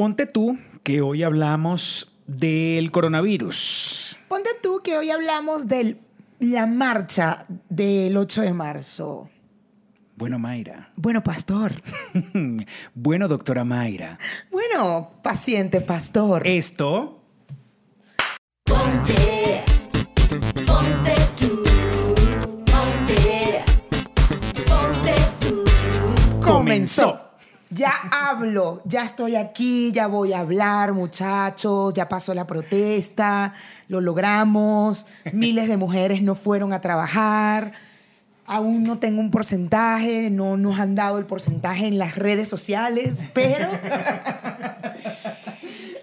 Ponte tú que hoy hablamos del coronavirus. Ponte tú que hoy hablamos de la marcha del 8 de marzo. Bueno, Mayra. Bueno, pastor. bueno, doctora Mayra. Bueno, paciente pastor. Esto Ponte, ponte tú, ponte, ponte tú. comenzó. Ya hablo, ya estoy aquí, ya voy a hablar, muchachos, ya pasó la protesta, lo logramos, miles de mujeres no fueron a trabajar, aún no tengo un porcentaje, no nos han dado el porcentaje en las redes sociales, pero,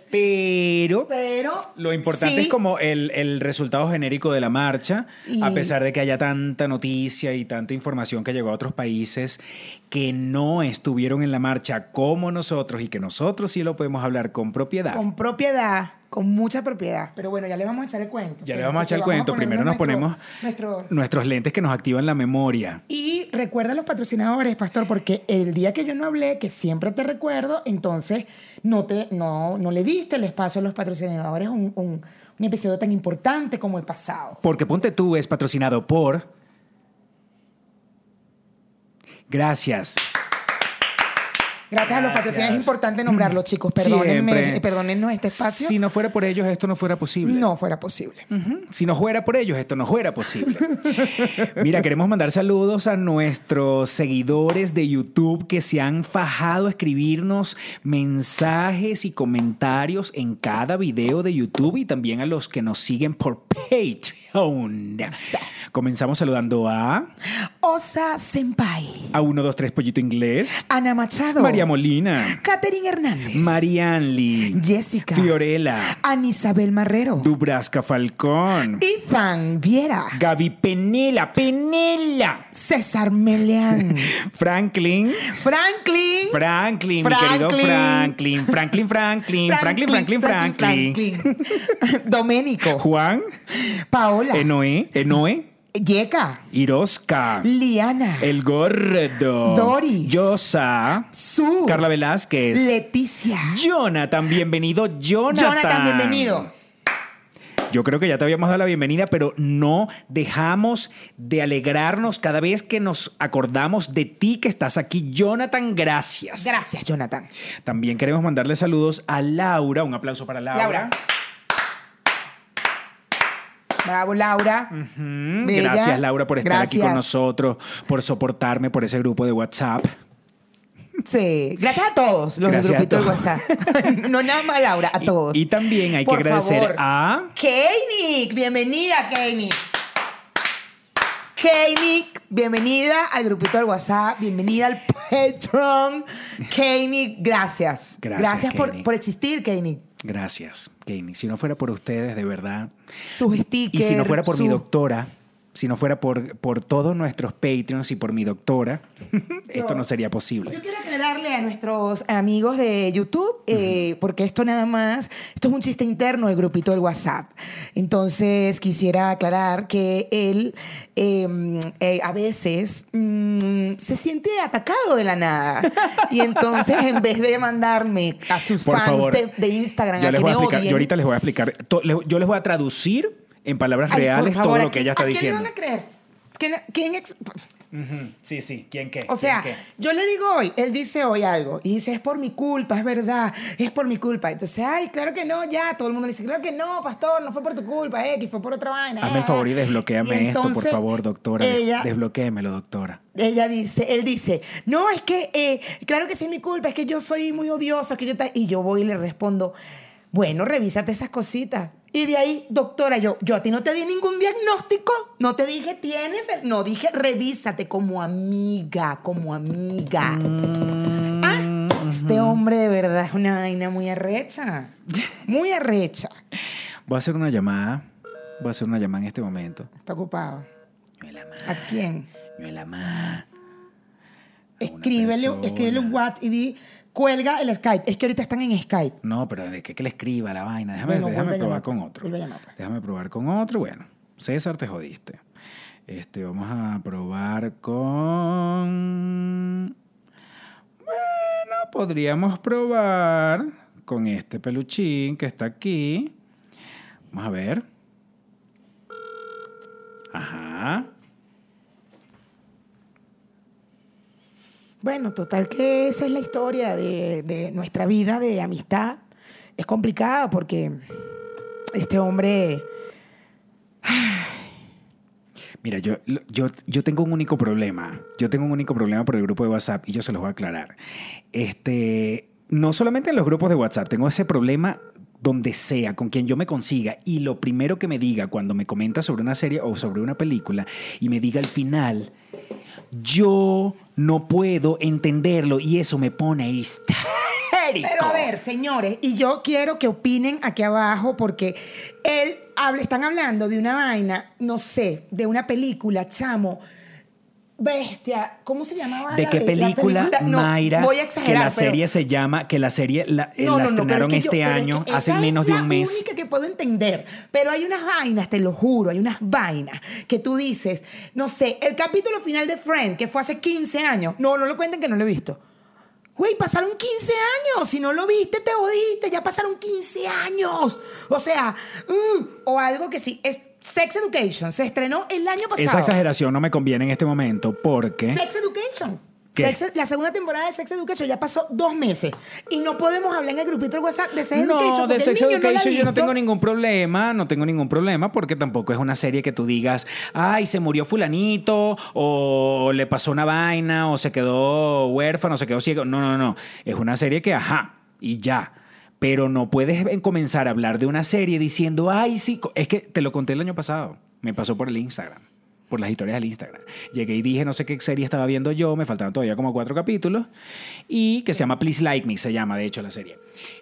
Pero pero... lo importante sí, es como el, el resultado genérico de la marcha, Y- a pesar de que haya tanta noticia y tanta información que llegó a otros países que no estuvieron en la marcha como nosotros y que nosotros sí lo podemos hablar con propiedad. Con propiedad, con mucha propiedad. Pero bueno, ya le vamos a echar el cuento. ya le vamos a echar el cuento. Primero nos nuestro- ponemos nuestros- nuestros lentes que nos activan la memoria. Y recuerda a los patrocinadores, Pastor, porque el día que yo no hablé, que siempre te recuerdo, entonces no, te, no, no le diste el espacio a los patrocinadores un, un, un episodio tan importante como el pasado. Porque Ponte Tú es patrocinado por... Gracias. Gracias, a los patrocinadores. Es importante nombrarlos, chicos. Perdónenme, Siempre. perdónennos este espacio. Si no fuera por ellos, esto no fuera posible. no fuera posible. Si no fuera por ellos, esto no fuera posible. Mira, queremos mandar saludos a nuestros seguidores de YouTube que se han fajado a escribirnos mensajes y comentarios en cada video de YouTube y también a los que nos siguen por Patreon. Comenzamos saludando a Osa Senpai, a 123 Pollito Inglés, Ana Machado, María Molina, Catherine Hernández, Marianli, Jessica, Fiorella, Ana Isabel Marrero, Dubrasca Falcón, Ethan Viera, Gaby Penela, Penela. César Meleán, Franklin. Franklin. Franklin, mi querido Franklin. Franklin. Franklin, Franklin. Franklin, Franklin, Franklin. Franklin. Doménico. Juan, Paola. Enoe, Enoe, Yeka. Irosca, Liana. El Gordo, Doris. Yosa, Su. Carla Velázquez, Leticia. Jonathan, bienvenido, Jonathan. Jonathan, bienvenido. Yo creo que ya te habíamos dado la bienvenida, pero no dejamos de alegrarnos cada vez que nos acordamos de ti que estás aquí. Jonathan, gracias. Gracias, Jonathan. También queremos mandarle saludos a Laura. Un aplauso para Laura. Laura. Bravo, Laura. Gracias, Laura, por estar aquí con nosotros, por soportarme por ese grupo de WhatsApp. Sí. Gracias a todos los Gracias a del grupito de. WhatsApp. no nada más Laura, a todos. Y, también hay Por que agradecer favor. a. Keinik, bienvenida, Keinik. Keinik, bienvenida al grupito del WhatsApp, bienvenida al Patreon. Keinik, gracias. Gracias, por, por existir, Keinik. Gracias, Kenny. Si no fuera por ustedes, de verdad. Sus Y stickers. si no fuera por mi doctora, si no fuera por, por todos nuestros Patreons y por mi doctora, esto no sería posible. Yo quiero aclararle a nuestros amigos de YouTube, eh, porque esto nada más, esto es un chiste interno del grupito del WhatsApp. Entonces quisiera aclarar que él eh, eh, a veces mm, se siente atacado de la nada. Y entonces en vez de mandarme a sus Por fans favor, de, de Instagram Yo a les que voy a me explicar, odien, yo ahorita les voy a explicar, to- le- yo les voy a traducir en palabras ay, reales favor, todo ¿a lo que quién- ella está ¿a quién diciendo. le van a creer? ¿Quién, quién ex- Sí, sí, ¿quién qué? O sea, ¿Quién yo le digo hoy, él dice hoy algo y dice, es por mi culpa, es verdad, es por mi culpa. Entonces, ay, claro que no, ya, todo el mundo le dice, claro que no, pastor, no fue por tu culpa, X, fue por otra vaina. Hazme el ah". favor y desbloqueame Y esto, por favor, doctora. Ella, Desbloquéemelo, doctora. ella dice, él dice, no, es que, eh, claro que sí es mi culpa, es que yo soy muy odiosa, que yo ta-". y yo voy y le respondo, bueno, revísate esas cositas. Y de ahí, doctora, yo, yo a ti no te di ningún diagnóstico, no te dije tienes, el-". no dije revísate como amiga, como amiga. Mm, Ah, este hombre de verdad es una vaina muy arrecha, muy arrecha. Voy a hacer una llamada. Voy a hacer una llamada en este momento. Está ocupado. ¿A quién? ñuela ma. Escríbele, escríbele un WhatsApp y di, cuelga el Skype. Es que ahorita están en Skype. No, pero de que, que le escriba la vaina. Déjame, Bueno, déjame probar llamar, con otro. Llamar, pues. Déjame probar con otro. Bueno, César, te jodiste. Este, vamos a probar con. Bueno, podríamos probar con este peluchín que está aquí. Vamos a ver. Ajá. Bueno, total que esa es la historia de, de nuestra vida de amistad. Es complicada porque este hombre... Mira, yo, yo, yo tengo un único problema. Yo tengo un único problema por el grupo de WhatsApp y yo se los voy a aclarar. Este, no solamente en los grupos de WhatsApp, tengo ese problema donde sea, con quien yo me consiga, y lo primero que me diga cuando me comenta sobre una serie o sobre una película y me diga al final, yo no puedo entenderlo y eso me pone histérico. Pero a ver, señores, y yo quiero que opinen aquí abajo porque él habla, están hablando de una vaina, no sé, de una película, chamo. Bestia, ¿cómo se llamaba? ¿De la qué la película, No, Mayra? voy a que exagerar, la pero- serie se llama, que la serie la, eh, No, la no, estrenaron es que yo- este es año, que hace menos es de un la mes. única que puedo entender. Pero hay unas vainas, te lo juro, hay unas vainas que tú dices, no sé, el capítulo final de Friend, que fue hace 15 años. No, no lo cuenten que no lo he visto. Güey, pasaron 15 años. Si no lo viste, te jodiste. Ya pasaron 15 años. O sea, mm, o algo que sí. Es Sex Education. Se estrenó el año pasado. Esa exageración no me conviene en este momento porque... Sex Education. Sex- la segunda temporada de Sex Education ya pasó dos meses. Y no podemos hablar en el grupito de WhatsApp de Sex Education. No, de Sex no Education yo no tengo ningún problema, no tengo ningún problema porque tampoco es una serie que tú digas, ay, se murió fulanito o le pasó una vaina o se quedó huérfano, o se quedó ciego. No, no, no. Es una serie que, ajá, y ya. Pero no puedes comenzar a hablar de una serie diciendo, ay, sí, es que te lo conté el año pasado, me pasó por el Instagram. Por las historias del Instagram. Llegué y dije, no sé qué serie estaba viendo yo, me faltaban todavía como cuatro capítulos, y que se llama Please Like Me, se llama de hecho la serie.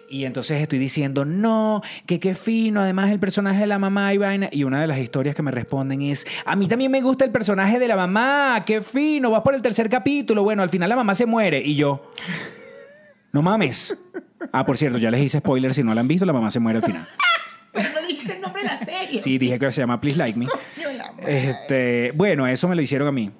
Y entonces estoy diciendo, no, que qué fino, además el personaje de la mamá y vaina. Y una de las historias que me responden es, a mí también me gusta el personaje de la mamá, qué fino, vas por el tercer capítulo, bueno, al final la mamá se muere. Y yo, no mames. Ah, por cierto, ya les hice spoiler, si no la han visto, la mamá se muere al final. Pero no dijiste el nombre de la serie. Sí, dije que se llama Please Like Me. Este, bueno, eso me lo hicieron a mí.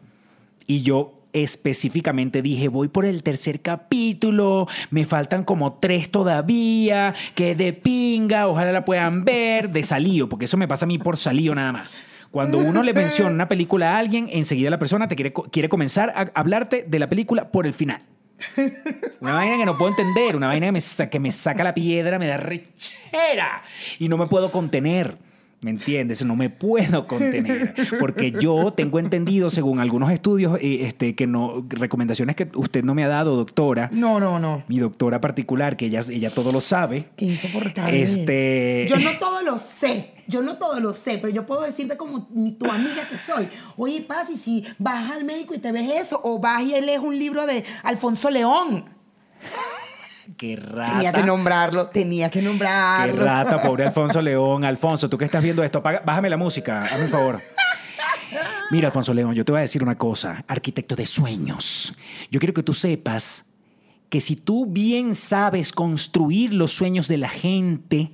Y yo específicamente dije, voy por el tercer capítulo, me faltan como tres todavía, que de pinga, ojalá la puedan ver, de salío, porque eso me pasa a mí por salío nada más. Cuando uno le menciona una película a alguien, enseguida la persona te quiere, quiere comenzar a hablarte de la película por el final. Una vaina que no puedo entender, una vaina que me, saca la piedra, me da rechera y no me puedo contener. ¿Me entiendes? No me puedo contener. Porque yo tengo entendido, según algunos estudios, eh, este, que no, recomendaciones que usted no me ha dado, doctora, No, no, no. mi doctora particular, que ella, ella todo lo sabe. Qué insoportable. Este- es. Yo no todo lo sé. Yo no todo lo sé, pero yo puedo decirte como tu amiga que soy. Oye, Paz, y si vas al médico y te ves eso, o vas y lees un libro de Alfonso León. Qué rata. Tenía que nombrarlo, tenía que Qué nombrarlo. rata, pobre Alfonso León. Alfonso, tú que estás viendo esto, apaga- bájame la música, hazme un favor. Mira, Alfonso León, yo te voy a decir una cosa, arquitecto de sueños. Yo quiero que tú sepas que si tú bien sabes construir los sueños de la gente,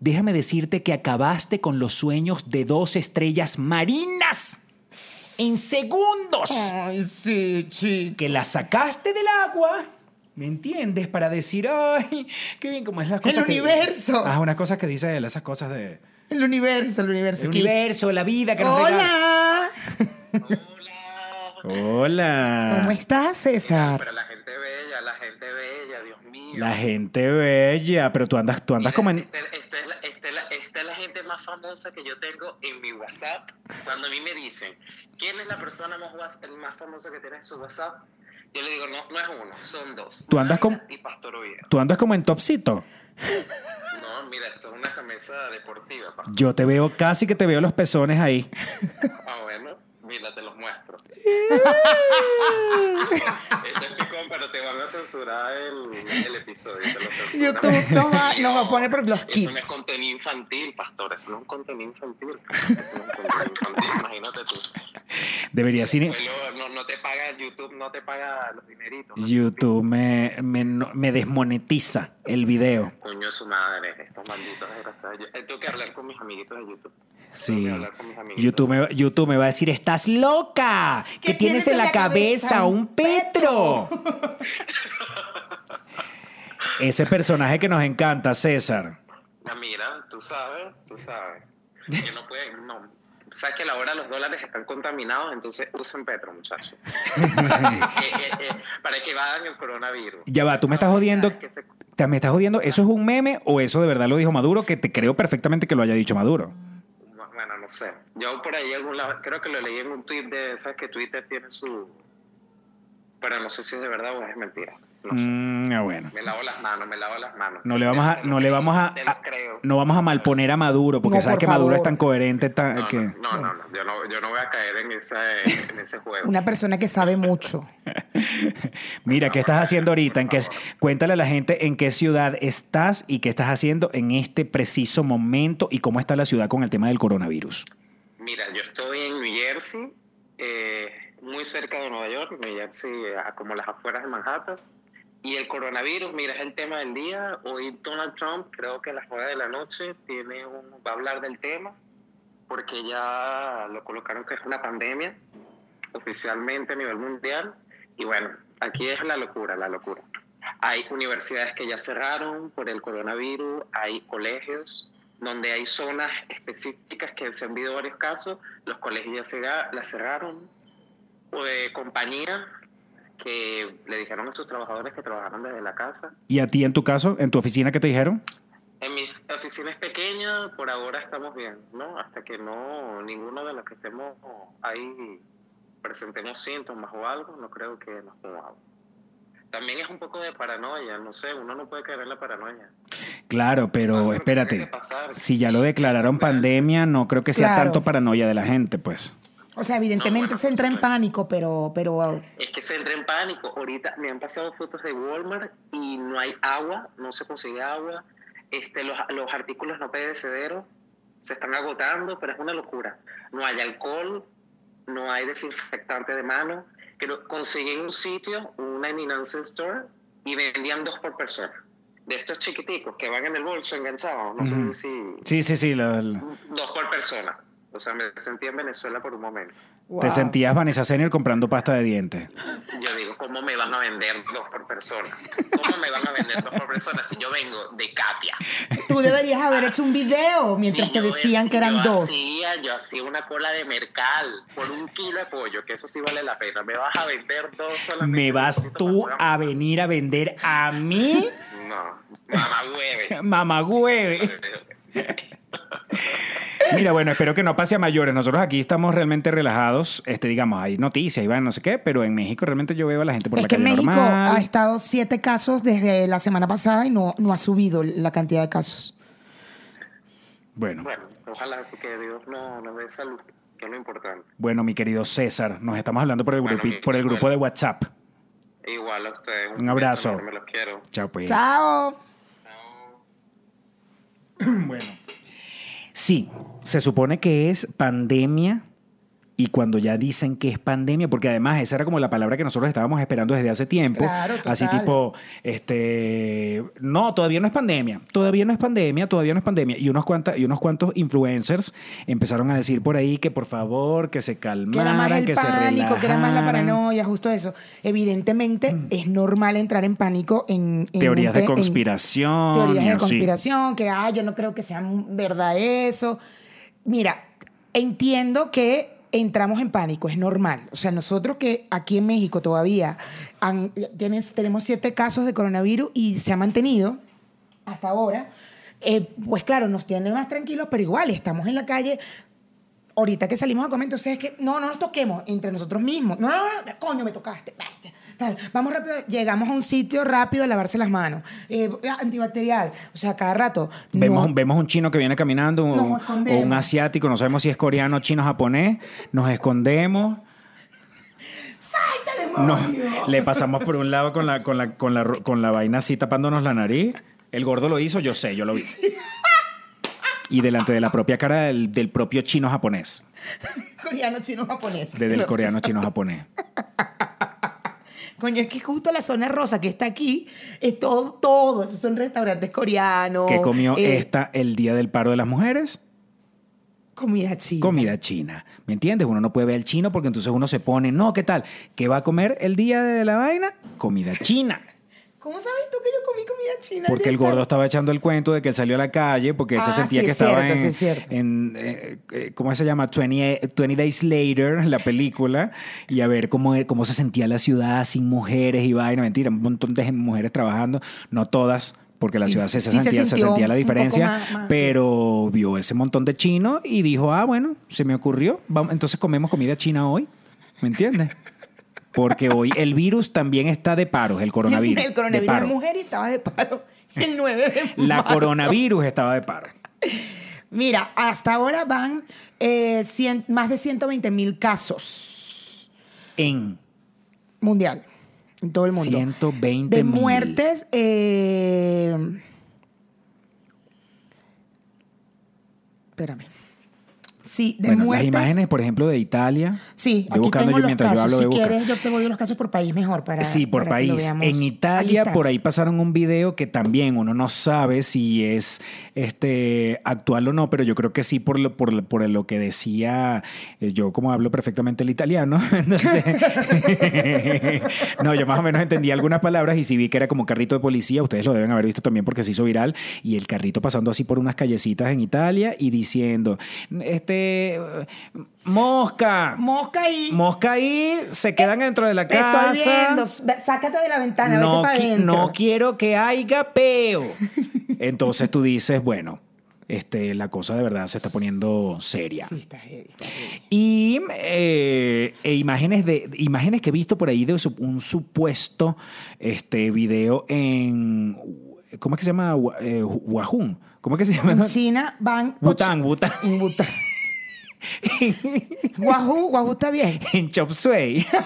déjame decirte que acabaste con los sueños de dos estrellas marinas en segundos Ay, sí, chico. que la sacaste del agua, ¿me entiendes? Para decir, ay, qué bien, como es las El cosas que- universo. Ah, unas cosas que dice él, esas cosas de... El universo, el universo. El ¿qué? universo, la vida que nos. Hola. Hola. ¿Cómo estás, César? Pero la gente bella, la gente bella, Dios mío. La gente bella, pero tú andas, tú andas Mira, como en... Esta, esta es la, esta es la- esta es la gente más famosa que yo tengo en mi WhatsApp. Cuando a mí me dicen, ¿quién es la persona más, el más famosa que tiene en su WhatsApp? Yo le digo, no, no es uno, son dos. Tú andas con- Y Pastor Oviedo. Tú andas como en topcito. No, mira, esto es una camisa deportiva. pa. Yo te veo, casi que te veo los pezones ahí. Ah, bueno, mira, te los muestro. Ese es picón, pero te van a censurar el, el episodio. Te lo censuran. YouTube nos va, nos va a poner por los Eso no es kits. contenido infantil, pastor. Eso no es contenido infantil. Eso no es un contenido infantil, imagínate tú. Deberías ir... Pues no, no te paga YouTube, no te paga los dineritos. ¿no? YouTube me, me, me desmonetiza el video. Coño su madre, estos malditos desgraciados. Yo eh, tengo que hablar con mis amiguitos de YouTube. Sí. que. YouTube me, YouTube me va a decir, estás loca. ¿Qué tienes en la cabeza? Un petro. Ese personaje que nos encanta, César. Ya mira, tú sabes, tú sabes. Que no pueden, no. Sabes que a la hora los dólares están contaminados, entonces usen Petro, muchachos. Eh, eh, eh, para que vayan el coronavirus. Ya va, tú me estás jodiendo. Que se- ¿Te- ¿Me estás jodiendo? ¿Eso es un meme o eso de verdad lo dijo Maduro? Que te creo perfectamente que lo haya dicho Maduro. Bueno, no sé. Yo por ahí algún lado, creo que lo leí en un tweet de, ¿sabes que Twitter tiene su... Pero no sé si es de verdad o es mentira. No sé. Mm, ah, bueno. Me lavo las manos, me lavo las manos. No le vamos a, Te lo no le vamos a, a-. no vamos a malponer a Maduro, porque No, sabes por que Maduro es tan coherente tan- No, que. no, no, no, no, Yo, no, yo no voy a caer en ese, en ese juego. Una persona que sabe mucho. Mira, ¿qué estás haciendo ahorita? ¿En qué, cuéntale a la gente en qué ciudad estás y qué estás haciendo en este preciso momento y cómo está la ciudad con el tema del coronavirus. Mira, yo estoy en New Jersey, eh, muy cerca de Nueva York, New Jersey, a- como las afueras de Manhattan. Y el coronavirus, mira, es el tema del día. Hoy Donald Trump, creo que a las nueve de la noche, tiene un, va a hablar del tema, porque ya lo colocaron que es una pandemia oficialmente a nivel mundial. Y bueno, aquí es la locura, la locura. Hay universidades que ya cerraron por el coronavirus, hay colegios donde hay zonas específicas que se han habido varios casos, los colegios ya se las cerraron, pues, compañías que le dijeron a sus trabajadores que trabajaran desde la casa. ¿Y a ti en tu caso, en tu oficina, qué te dijeron? En mi oficina es pequeña, por ahora estamos bien, ¿no? Hasta que no, ninguno de los que estemos ahí presentemos síntomas o algo, no creo que nos movamos. También es un poco de paranoia, no sé, uno no puede caer en la paranoia. Claro, pero espérate. Si ya lo declararon pandemia, no creo que sea Claro. tanto paranoia de la gente, pues. O sea, evidentemente No, bueno, se entra en pues. pánico, pero, pero Es que se entra en pánico. Ahorita me han pasado fotos de Walmart y no hay agua, no se consigue agua. Este, los, los artículos no perecederos se están agotando, pero es una locura. No hay alcohol, no hay desinfectante de mano. Pero conseguí en un sitio, una Eminence Store, y vendían dos por persona. De estos chiquiticos que van en el bolso enganchados. No Ujú. sé si... Sí, sí, sí. la- la- Dos por persona. O sea, me sentí en Venezuela por un momento. wow. Te sentías Vanessa Senior comprando pasta de dientes. Yo digo, ¿cómo me van a vender dos por persona? ¿Cómo me van a vender dos por persona si yo vengo de Katia? Tú deberías haber hecho un video mientras te yo decían que yo eran dos. Hacía, yo hacía una cola de mercal por un kilo de pollo, que eso sí vale la pena. ¿Me vas a vender dos solamente? ¿Me vas tú a venir a vender a mí? No, mamá hueve. Mamagüeve. Mira, bueno, espero que no pase a mayores. Nosotros aquí estamos realmente relajados. Este, digamos, hay noticias, Iván, no sé qué, pero en México realmente yo veo a la gente por Es la que en calle México normal. ha estado siete casos desde la semana pasada y no, no ha subido la cantidad de casos. Bueno, Bueno, ojalá que Dios no nos dé salud, que es lo importante. bueno, mi querido César, nos estamos hablando por el, Bueno, grupi- mi- por el grupo bueno. de WhatsApp. Igual a ustedes. Un abrazo. Me los quiero. Chao, pues. Chao. Bueno. Sí, se supone que es pandemia y cuando ya dicen que es pandemia, porque además esa era como la palabra que nosotros estábamos esperando desde hace tiempo, Claro, así tipo, este, no, todavía no es pandemia, todavía no es pandemia, todavía no es pandemia, y unos, cuantas, y unos cuantos influencers empezaron a decir por ahí que por favor, que se Que era más calmaran, el que se que era más la paranoia, justo eso. Evidentemente es normal entrar en pánico en, en Teorías de en conspiración. teorías de conspiración, que ah, yo no creo que sea verdad eso. Mira, entiendo que entramos en pánico, es normal. O sea, nosotros que aquí en México todavía tenemos siete casos de coronavirus y se ha mantenido hasta ahora, eh, pues claro, nos tiene más tranquilos, pero igual estamos en la calle. Ahorita que salimos a comer, entonces es que no, no nos toquemos entre nosotros mismos. No, no, no, coño, me tocaste. Tal. Vamos rápido, llegamos a un sitio rápido a lavarse las manos. Eh, antibacterial. O sea, cada rato. no- Vemos, vemos un chino que viene caminando o, Nos o un asiático, no sabemos si es coreano, chino, japonés, nos escondemos, ¡Salta, nos- demonio! le pasamos por un lado con la, con, la, con, la, con la vaina así tapándonos la nariz. El gordo lo hizo, yo sé, yo lo vi. Y delante de la propia cara del, del propio chino japonés, Coreano, chino, japonés. de- del Los- coreano chino japonés. Coño, es que justo la zona rosa que está aquí es todo, todo. Esos son restaurantes coreanos. ¿Qué comió eh, esta el día del paro de las mujeres? Comida china. Comida china. ¿Me entiendes? Uno no puede ver al chino porque entonces uno se pone, no, ¿qué tal? ¿Qué va a comer el día de la vaina? Comida china. ¿Cómo sabes tú que yo comí comida china? Porque el gordo estaba echando el cuento de que él salió a la calle porque él se Ah, sentía sí, que es estaba cierto, en, sí, es cierto. en, eh, eh, ¿cómo se llama? 20, 20 Days Later, la película, y a ver cómo, cómo se sentía la ciudad sin mujeres y vaina. Mentira, un montón de mujeres trabajando, no todas, porque la Sí, ciudad se, sí sentía, se sentía la diferencia, más- más, sí. pero vio ese montón de chinos y dijo, ah, bueno, se me ocurrió, vamos, entonces comemos comida china hoy, ¿me entiendes? Porque hoy el virus también está de paros, el coronavirus. El coronavirus de mujer y estaba de paro el 9 de La marzo. coronavirus estaba de paro. Mira, hasta ahora van eh, cien- más de 120 mil casos En mundial, en todo el mundo. 120 de muertes. eh, espérame. Sí, de bueno, muertes. las imágenes, por ejemplo, de Italia. Sí, Voy aquí buscando tengo yo los mientras yo casos. hablo, si voy buscando. quieres, yo te voy a los casos por país mejor para Sí, por para país. En Italia, por ahí pasaron un video que también uno no sabe si es este actual o no, pero yo creo que sí por lo, por, por lo que decía eh, yo, como hablo perfectamente el italiano. entonces- no, yo más o menos entendí algunas palabras y sí vi que era como carrito de policía. Ustedes lo deben haber visto también porque se hizo viral. Y el carrito pasando así por unas callecitas en Italia y diciendo, este, mosca. Mosca ahí. Mosca ahí, se quedan dentro de la Te casa. estoy viendo. Sácate de la ventana, no, vete para adentro. no quiero que haya peo. Entonces tú dices, bueno, este, la cosa de verdad se está poniendo seria. Sí, está. Y eh, e imágenes, de, imágenes que he visto por ahí de un supuesto este, video en. ¿Cómo es que se llama? Eh, Wahun. ¿Cómo es que se llama? En China van... Bután, och- Bután. En Bután. Wahoo, Wahoo está bien. en Chop Suey.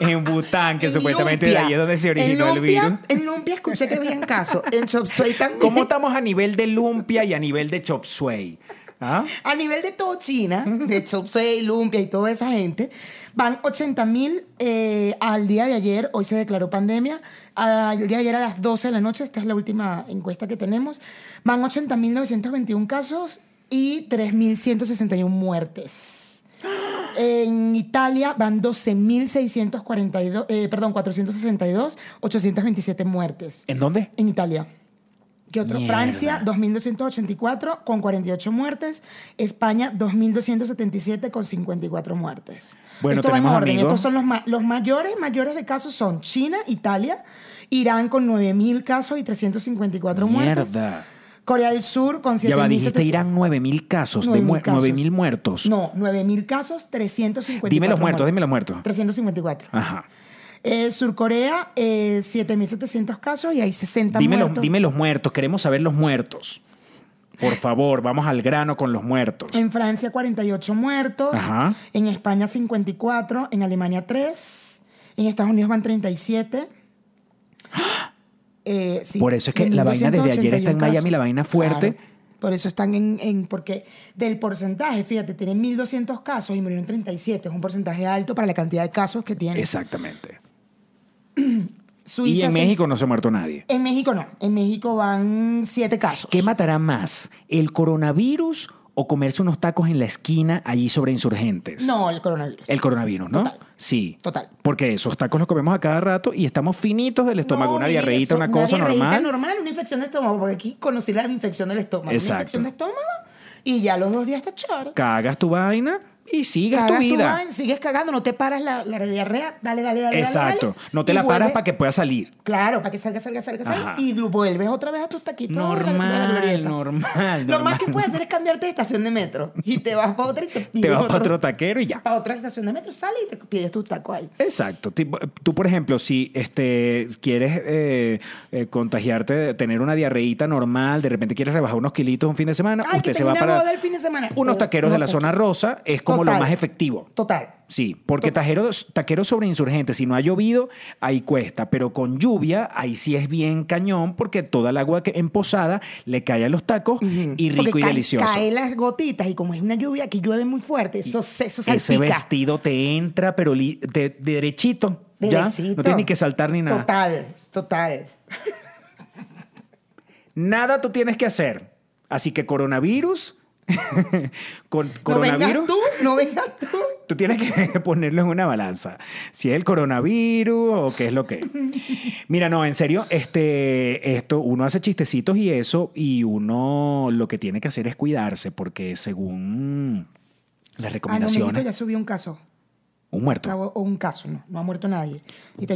en Bután, que En supuestamente de Lumpia. ahí es donde se originó en el Lumpia, virus. En Lumpia escuché que habían casos. En Chop Suey también. ¿Cómo estamos a nivel de lumpia y a nivel de chop suey? ¿Ah? A nivel de todo China, de Chop Suey, Lumpia y toda esa gente, van 80 mil al día de ayer. Hoy se declaró pandemia. Al día de ayer a las 12 de la noche, esta es la última encuesta que tenemos, van 80.921 casos y 3.161 muertes. En Italia van 12.642, eh, perdón, 462, 827 muertes. ¿En dónde? En Italia. ¿Qué otro? Mierda. Francia, 2.284 con 48 muertes. España, 2.277 con 54 muertes. Bueno, Esto va en tenemos orden. amigos- Estos son los, ma- los mayores, mayores de casos son China, Italia, Irán con 9.000 casos y 354 muertes. Corea del Sur con 7.700. Ya va, dijiste Irán 9000 casos, de 9.000 muer- casos. 9000 muertos. No, 9.000 casos, 354 Dime los muertos, dime los muertos. 354. Ajá. Eh, Surcorea, eh, 7.700 casos y hay 60 Dime los, muertos. dime los muertos, queremos saber los muertos. Por favor, vamos al grano con los muertos. En Francia 48 muertos, Ajá. en España 54, en Alemania 3, en Estados Unidos van 37. Eh, sí, Por eso es que la vaina desde ayer está en 1281 Miami, la vaina fuerte. Claro. Por eso están en, en- Porque del porcentaje, fíjate, tienen 1.200 casos y murieron 37. Es un porcentaje alto para la cantidad de casos que tienen. Exactamente. Suiza, y en seis- México no se ha muerto nadie. En México no. En México van 7 casos. ¿Qué matará más? ¿El coronavirus o comerse unos tacos en la esquina allí sobre insurgentes? No, el coronavirus. El coronavirus, ¿no? Total. Sí. Total. Porque esos tacos los comemos a cada rato y estamos finitos del estómago. No, una diarreíta, una cosa normal. normal, una infección de estómago, porque aquí conocí la infección del estómago. Exacto. Una infección de estómago y ya los dos días está chévere. Cagas tu vaina y sigues Cagas tu vida. vaina, sigues cagando, no te paras la, la diarrea, dale, dale, dale. Exacto. dale, no te la paras para que pueda salir. Claro, para que salga, salga, salga, salga. Y vuelves otra vez a tus taquitos. de la- de la Normal, glorieta. normal, Lo más normal. que puedes hacer es cambiarte de estación de metro. Y te vas para otra y te pides Te vas para otro taquero y ya. Para otra estación de metro, sales y te pides tu taco ahí. Exacto. Tú, por ejemplo, si este, quieres eh, eh, contagiarte, tener una diarreíta normal, de repente quieres rebajar unos kilitos un fin de semana, Ay, usted se va para boda el fin de semana. unos taqueros de la zona rosa, es como lo Total. más efectivo. Total. Sí, porque taqueros sobre insurgentes, si no ha llovido, ahí cuesta, pero con lluvia, ahí sí es bien cañón, porque toda el agua que en posada le cae a los tacos y rico Porque y cae- delicioso. Caen las gotitas y como es una lluvia que llueve muy fuerte, eso, se- eso Ese salpica. vestido te entra, pero li- de, de derechito, ¿ya? Derechito. No tienes ni que saltar ni nada. Total, total. Nada tú tienes que hacer. Así que coronavirus, con No vengas coronavirus, tú, no vengas tú. Tú tienes que ponerlo en una balanza. Si es el coronavirus o qué es lo que. es. Mira, no, en serio, este, esto, uno hace chistecitos y eso, y uno lo que tiene que hacer es cuidarse, porque según las Ah, no, recomendaciones. Ya subió un caso. Un muerto. Acabó- O un caso, no. No ha muerto nadie. Y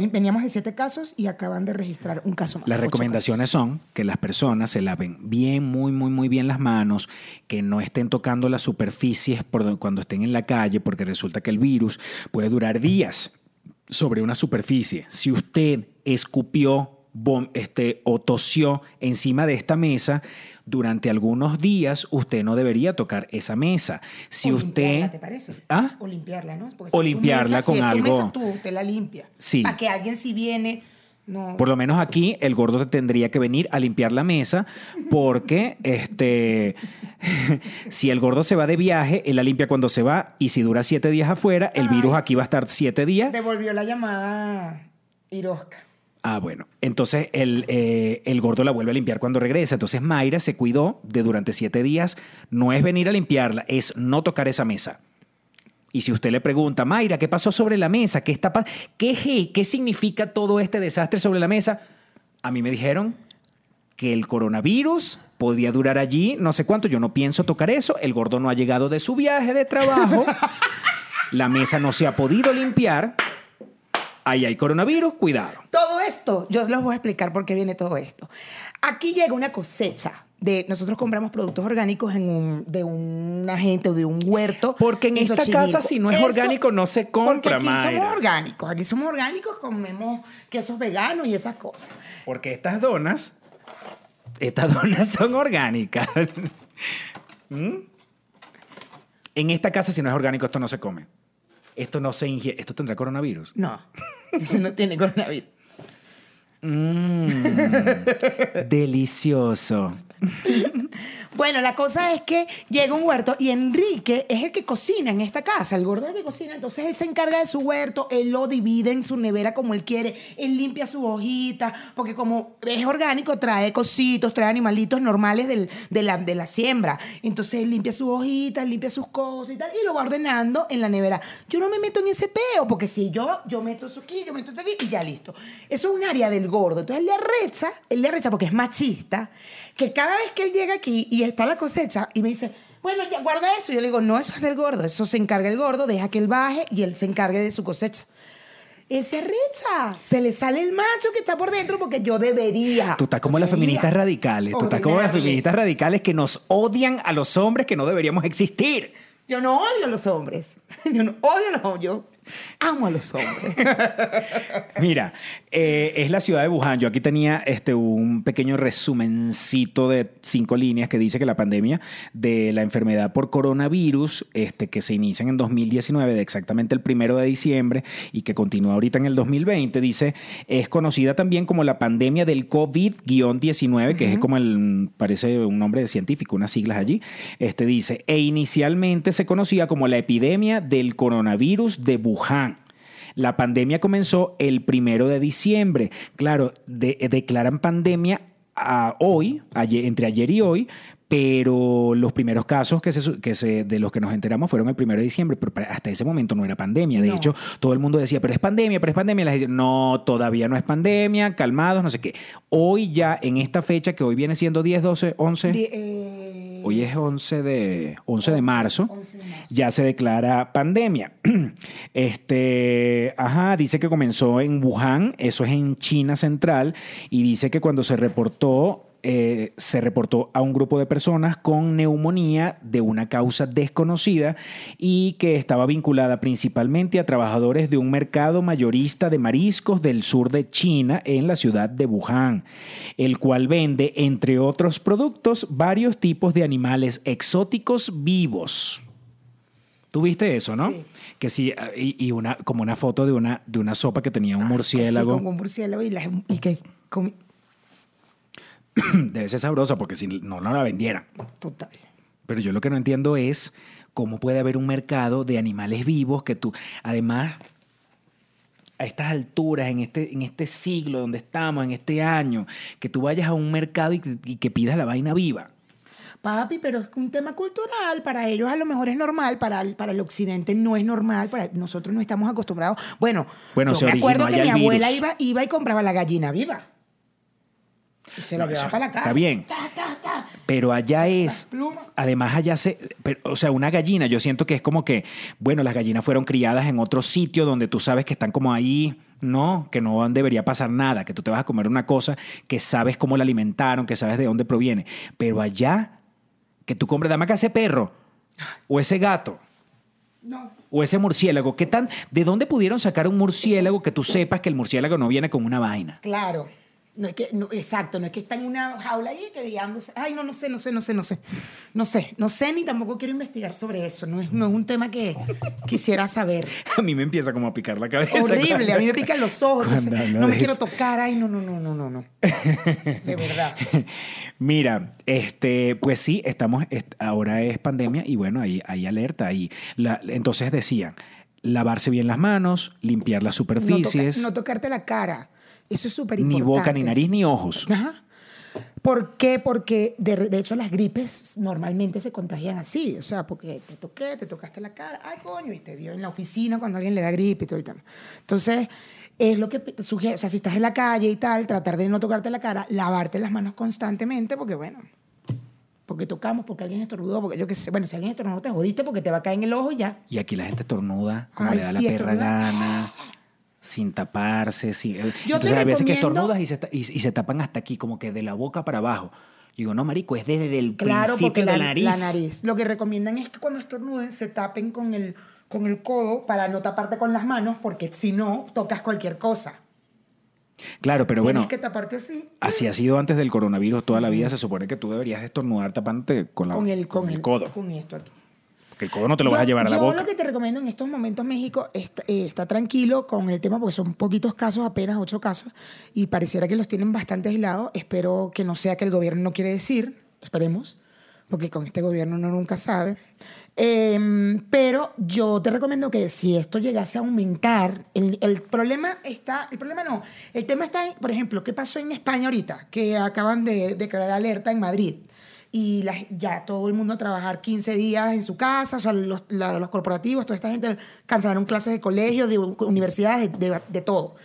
de siete casos y acaban de registrar un caso más. Las recomendaciones son que las personas se laven bien, muy, muy, muy bien las manos, que no estén tocando las superficies por cuando estén en la calle, porque resulta que el virus puede durar días sobre una superficie. Si usted escupió este, o tosió encima de esta mesa, durante algunos días usted no debería tocar esa mesa. Si o usted... limpiarla, ¿te parece? ¿Ah? O limpiarla, ¿no? Porque O si limpiarla mesa, con si algo- mesa, tú te la limpias. Sí. Para que alguien si viene... No. Por lo menos aquí el gordo te tendría que venir a limpiar la mesa porque este si el gordo se va de viaje, él la limpia cuando se va y si dura siete días afuera, el virus aquí va a estar siete días. Devolvió la llamada Irosca. Ah, bueno. Entonces el, eh, el gordo la vuelve a limpiar cuando regresa. Entonces Mayra se cuidó de durante siete días. No es venir a limpiarla, es no tocar esa mesa. Y si usted le pregunta, Mayra, ¿qué pasó sobre la mesa? ¿Qué, está ¿Qué, ¿Qué significa todo este desastre sobre la mesa? A mí me dijeron que el coronavirus podía durar allí no sé cuánto. Yo no pienso tocar eso. El gordo no ha llegado de su viaje de trabajo. la mesa no se ha podido limpiar. Ahí hay coronavirus, cuidado. Todo esto, yo les voy a explicar por qué viene todo esto. Aquí llega una cosecha de nosotros compramos productos orgánicos en un, de un agente o de un huerto. Porque en esta Xochimilco. casa, si no es orgánico, no se compra, Porque aquí Mayra. somos orgánicos. Aquí somos orgánicos, comemos quesos veganos y esas cosas. Porque estas donas, estas donas son orgánicas. ¿Mm? En esta casa, si no es orgánico, esto no se come. Esto no se ingiere. Esto tendrá coronavirus. No, eso no tiene coronavirus. Mm, delicioso. Bueno, la cosa es que llega un huerto y Enrique es el que cocina en esta casa, el gordo es el que cocina, entonces él se encarga de su huerto, él lo divide en su nevera como él quiere, él limpia sus hojitas, porque como es orgánico, trae cositos, trae animalitos normales del- de, la, de la siembra. Entonces él limpia sus hojitas, limpia sus cosas y tal, y lo va ordenando en la nevera. Yo no me meto en ese peo, porque si yo, yo meto eso aquí, yo meto esto aquí y ya listo. Eso es un área del gordo. Entonces él le arrecha, él le arrecha porque es machista, que cada vez que él llega aquí y está la cosecha y me dice, bueno, ya guarda eso. Y yo le digo, no, eso es del gordo, eso se encarga el gordo, deja que él baje y él se encargue de su cosecha. Él se arrecha, se le sale el macho que está por dentro porque yo debería. Tú estás como las feministas radicales. Tú estás como las feministas radicales que nos odian a los hombres que no deberíamos existir. Yo no odio a los hombres. Yo no odio a los hombres. Yo amo a los hombres. Mira, eh, es la ciudad de Wuhan. Yo aquí tenía este, un pequeño resumencito de cinco líneas que dice que la pandemia de la enfermedad por coronavirus, este, que se inicia en 2019, de exactamente el primero de diciembre y que continúa ahorita en el 2020, dice, es conocida también como la pandemia del COVID-19, que es como el, parece un nombre científico, unas siglas allí. Este dice, e inicialmente se conocía como la epidemia del coronavirus de Wuhan. La pandemia comenzó el primero de diciembre. Claro, de- declaran pandemia hoy, entre ayer y hoy, pero los primeros casos que se, que se, de los que nos enteramos fueron el primero de diciembre, pero hasta ese momento no era pandemia. De No. hecho, todo el mundo decía, pero es pandemia, pero es pandemia. La gente decía, no, todavía no es pandemia, calmados, no sé qué. Hoy ya, en esta fecha, que hoy viene siendo 10, 12, 11... Di- eh, Hoy es 11 de, 11 de marzo. 11 de marzo. Ya se declara pandemia. Este, ajá, dice que comenzó en Wuhan, eso es en China central, y dice que cuando se reportó, eh, se reportó a un grupo de personas con neumonía de una causa desconocida y que estaba vinculada principalmente a trabajadores de un mercado mayorista de mariscos del sur de China en la ciudad de Wuhan, el cual vende, entre otros productos, varios tipos de animales exóticos vivos. ¿Tú viste eso, no? Sí. Que sí, y, y una, como una foto de una, de una sopa que tenía un murciélago. con un murciélago y, la, y que Debe ser sabrosa porque si no, no la vendieran. total. Pero yo lo que no entiendo es cómo puede haber un mercado de animales vivos que tú, además, a estas alturas, en este, en este siglo donde estamos, en este año, que tú vayas a un mercado y, que- y que pidas la vaina viva. Papi, pero es un tema cultural. Para ellos a lo mejor es normal, para el, para el occidente no es normal, para nosotros no estamos acostumbrados. Bueno, Bueno, yo me acuerdo que mi abuela virus. iba, iba y compraba la gallina viva. Se la No, eso para la casa. está bien. Ta, ta, ta. Pero allá es, además allá se, pero, o sea, una gallina, yo siento que es como que, bueno, las gallinas fueron criadas en otro sitio donde tú sabes que están como ahí, no, que no debería pasar nada, que tú te vas a comer una cosa que sabes cómo la alimentaron, que sabes de dónde proviene. Pero allá, que tú compres, dame acá ese perro, o ese gato, No. o ese murciélago, ¿qué tan, de dónde pudieron sacar un murciélago que tú sepas que el murciélago no viene con una vaina? Claro. No es que, no, exacto, no es que está en una jaula ahí criándose. Ay, no, no sé, no sé, no sé, no sé. No sé, no sé ni tampoco quiero investigar sobre eso. No es, no es un tema que quisiera saber. A mí me empieza como a picar la cabeza. Horrible, a mí me pican los ojos. No, sé, me quiero tocar. Ay, no, no, no, no, no, no. De verdad. Mira, este, pues sí, estamos, est- ahora es pandemia y bueno, hay, hay alerta. Y la- entonces decían, lavarse bien las manos, limpiar las No, toca- superficies, no tocarte la cara. Eso es súper ni importante. boca, ni nariz, ni ojos. Ajá. ¿Por qué? Porque de, de hecho las gripes normalmente se contagian así. O sea, porque te toqué, te tocaste la cara, ay coño, y te dio en la oficina cuando alguien le da gripe y todo el tema. Entonces, es lo que sugiere, o sea, si estás en la calle y tal, tratar de no tocarte la cara, lavarte las manos constantemente, porque bueno, porque tocamos, porque alguien estornudó, porque yo qué sé, bueno, si alguien estornudó te jodiste porque te va a caer en el ojo y ya. Y aquí la gente estornuda como Ay, le da la perra estornuda. gana, sin taparse. Sin... Yo te Entonces, a veces que estornudas y se, y, y se tapan hasta aquí, como que de la boca para abajo. Y digo, no, marico, es desde el Claro, principio porque de la, la nariz. la nariz. Lo que recomiendan es que cuando estornuden se tapen con el, con el codo para no taparte con las manos, porque si no, tocas cualquier cosa. Claro, pero bueno, Tienes que taparte así. así ha sido antes del coronavirus toda la vida. Se supone que tú deberías estornudar tapándote con, la- con el, con, el, codo. Con esto aquí. Que el codo no te lo Yo- vas a llevar a la yo boca. lo que te recomiendo en estos momentos, México, está, eh, está tranquilo con el tema porque son poquitos casos, apenas ocho casos, y pareciera que los tienen bastante aislados. Espero que no sea que el gobierno no quiere decir, esperemos, porque con este gobierno uno nunca sabe. Eh, pero yo te recomiendo que si esto llegase a aumentar, el, el problema está, el problema no, el tema está, en, por ejemplo, ¿qué pasó en España ahorita? Que acaban de declarar alerta en Madrid y la- ya todo el mundo a trabajar 15 días en su casa, o sea, los, la- los corporativos, toda esta gente cancelaron clases de colegios, de universidades, de, de- de todo.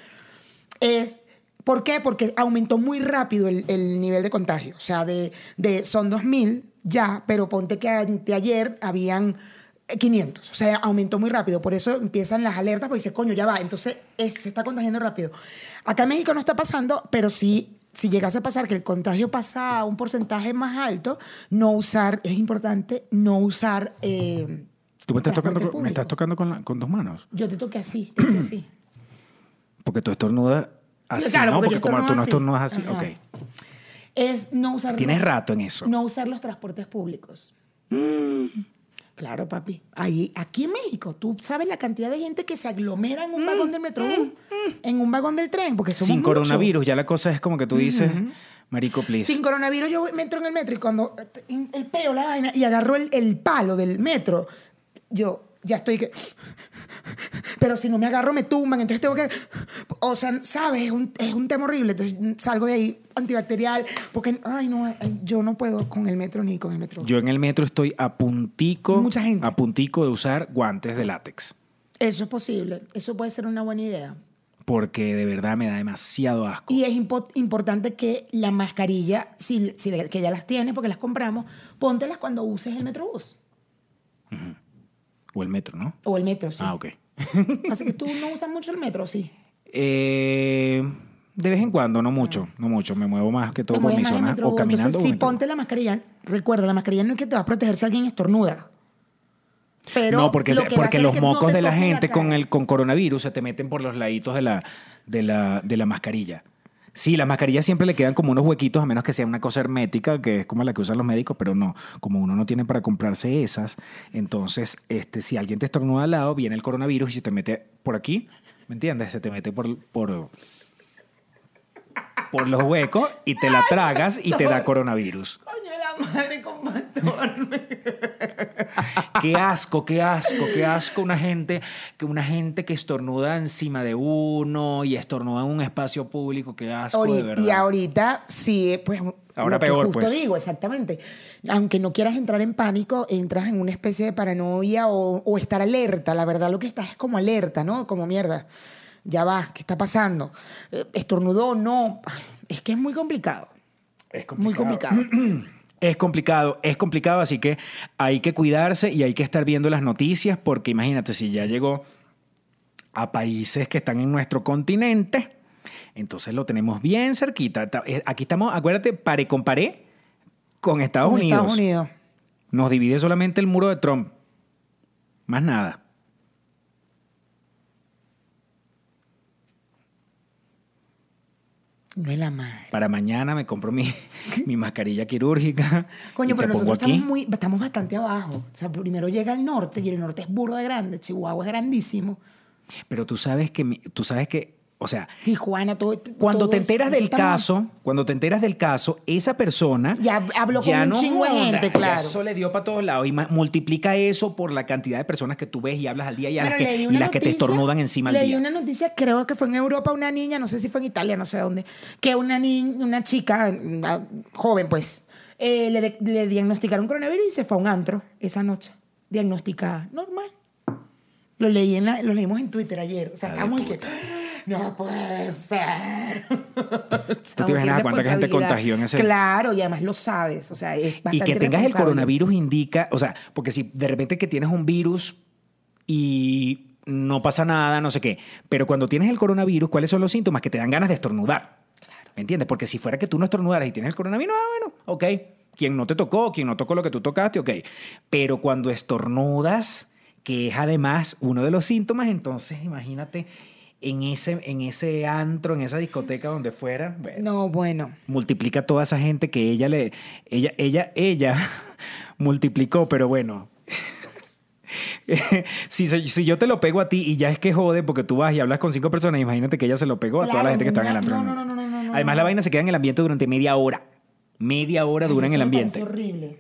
Es, ¿Por qué? Porque aumentó muy rápido el, el nivel de contagio. O sea, de, de son 2.000 ya, pero ponte que ayer habían 500. O sea, aumentó muy rápido. Por eso empiezan las alertas, porque dice, coño, ya va. Entonces, es- se está contagiando rápido. Acá en México no está pasando, pero sí, si llegase a pasar que el contagio pasa a un porcentaje más alto, no usar, es importante no usar... eh, Tú me estás tocando, me estás tocando con, la- con dos manos. Yo te toqué así, te hice así. Porque tú estornudas así, Claro, ¿no? porque Porque como tú no estornudas así. Ajá. Ok. Es no usar... Tienes rato en eso. No usar los transportes públicos. Claro, papi. Ahí, aquí en México, tú sabes la cantidad de gente que se aglomera en un Mm, vagón del metro, en un vagón del tren, porque somos Sin muchos. coronavirus, ya la cosa es como que tú dices, marico, please. Sin coronavirus yo me entro en el metro y cuando el peo, la vaina, y agarró el, el palo del metro, yo ya estoy que... Pero si no me agarro me tumban, entonces tengo que... O sea, ¿sabes? Es un, es un tema horrible. Entonces salgo de ahí antibacterial, porque, ay, no, yo no puedo con el metro ni con el metro. Yo en el metro estoy a puntico, Mucha gente. a puntico de usar guantes de látex. Eso es posible. Eso puede ser una buena idea. Porque de verdad me da demasiado asco. Y es impo- importante que la mascarilla, si, si que ya las tienes porque las compramos, póntelas cuando uses el metrobús O el metro, ¿no? o el metro, sí. Ah, ok. Así que tú no usas mucho el metro, sí. Eh, de vez en cuando, no mucho, no mucho. Me muevo más que todo por mi zona metrobús. o caminando. Entonces, o metro. ponte la mascarilla. Recuerda, la mascarilla no es que te va a proteger si alguien estornuda. Pero no, porque, lo los no mocos de la gente con, el, con coronavirus se te meten por los laditos de la, de la, de la mascarilla. Sí, las mascarillas siempre le quedan como unos huequitos, a menos que sea una cosa hermética, que es como la que usan los médicos, pero no, como uno no tiene para comprarse esas, entonces, este, si alguien te estornuda al lado, viene el coronavirus y se te mete por aquí, ¿me entiendes? Se te mete por, por, por los huecos y te la tragas y te da coronavirus. Coño, la madre con pastor. qué asco, qué asco, qué asco una gente, que una gente que estornuda encima de uno y estornuda en un espacio público, qué asco de verdad. y ahorita sí, pues. Ahora lo que peor, justo pues. digo, exactamente. Aunque no quieras entrar en pánico, entras en una especie de paranoia o, o estar alerta. La verdad, lo que estás es como alerta, ¿no? Como mierda. Ya va, ¿qué está pasando? Eh, ¿Estornudó? No. Es que es muy complicado. Es Muy complicado. Es complicado, es complicado, así que hay que cuidarse y hay que estar viendo las noticias porque imagínate si ya llegó a países que están en nuestro continente, entonces lo tenemos bien cerquita. Ta- eh, Aquí estamos, acuérdate, pare con paré con Estados Con Unidos. Estados Unidos. Nos divide solamente el muro de Trump. Más nada. No es la madre. Para mañana me compro mi, mi mascarilla quirúrgica. Coño, y pero te pongo nosotros aquí. estamos, muy, estamos bastante abajo. O sea, primero llega el norte y el norte es burda de grande. Chihuahua es grandísimo. Pero tú sabes que, mi- tú sabes que, o sea, Tijuana, todo. Cuando todo te eso. enteras del caso, cuando te enteras del caso, esa persona Ya habló con un chingo de gente, ya claro. Eso le dio para todos lados y multiplica eso por la cantidad de personas que tú ves y hablas al día y, las que, leí y las que te estornudan encima al leí día. una noticia, creo que fue en Europa, una niña, no sé si fue en Italia, no sé dónde, que una, ni- una chica, una joven pues, eh, le, de- le diagnosticaron coronavirus y se fue a un antro esa noche, diagnosticada, normal. Lo, leí en la- lo leímos en Twitter ayer, o sea, estamos que. No puede ser. ¿Tú te imaginas cuánta gente contagió en ese- Claro, y además lo sabes, o sea, es Y que tengas el coronavirus indica, o sea, porque si de repente que tienes un virus y no pasa nada, no sé qué, pero cuando tienes el coronavirus, ¿cuáles son los síntomas? Que te dan ganas de estornudar. ¿Me entiendes? Porque si fuera que tú no estornudaras y tienes el coronavirus, ah, bueno, ok. Quien no te tocó, quien no tocó lo que tú tocaste, ok. Pero cuando estornudas, que es además uno de los síntomas, entonces imagínate en ese, en ese antro, en esa discoteca donde fuera, bueno, No, bueno. multiplica a toda esa gente que ella le ella ella ella multiplicó pero bueno. Si, si yo te lo pego a ti y ya es que jode porque tú vas y hablas con cinco personas imagínate que ella se lo pegó a toda la gente que está en el antro no, no, no, no, no, además la vaina se queda en el ambiente durante media hora. Media hora dura en el ambiente. parece horrible.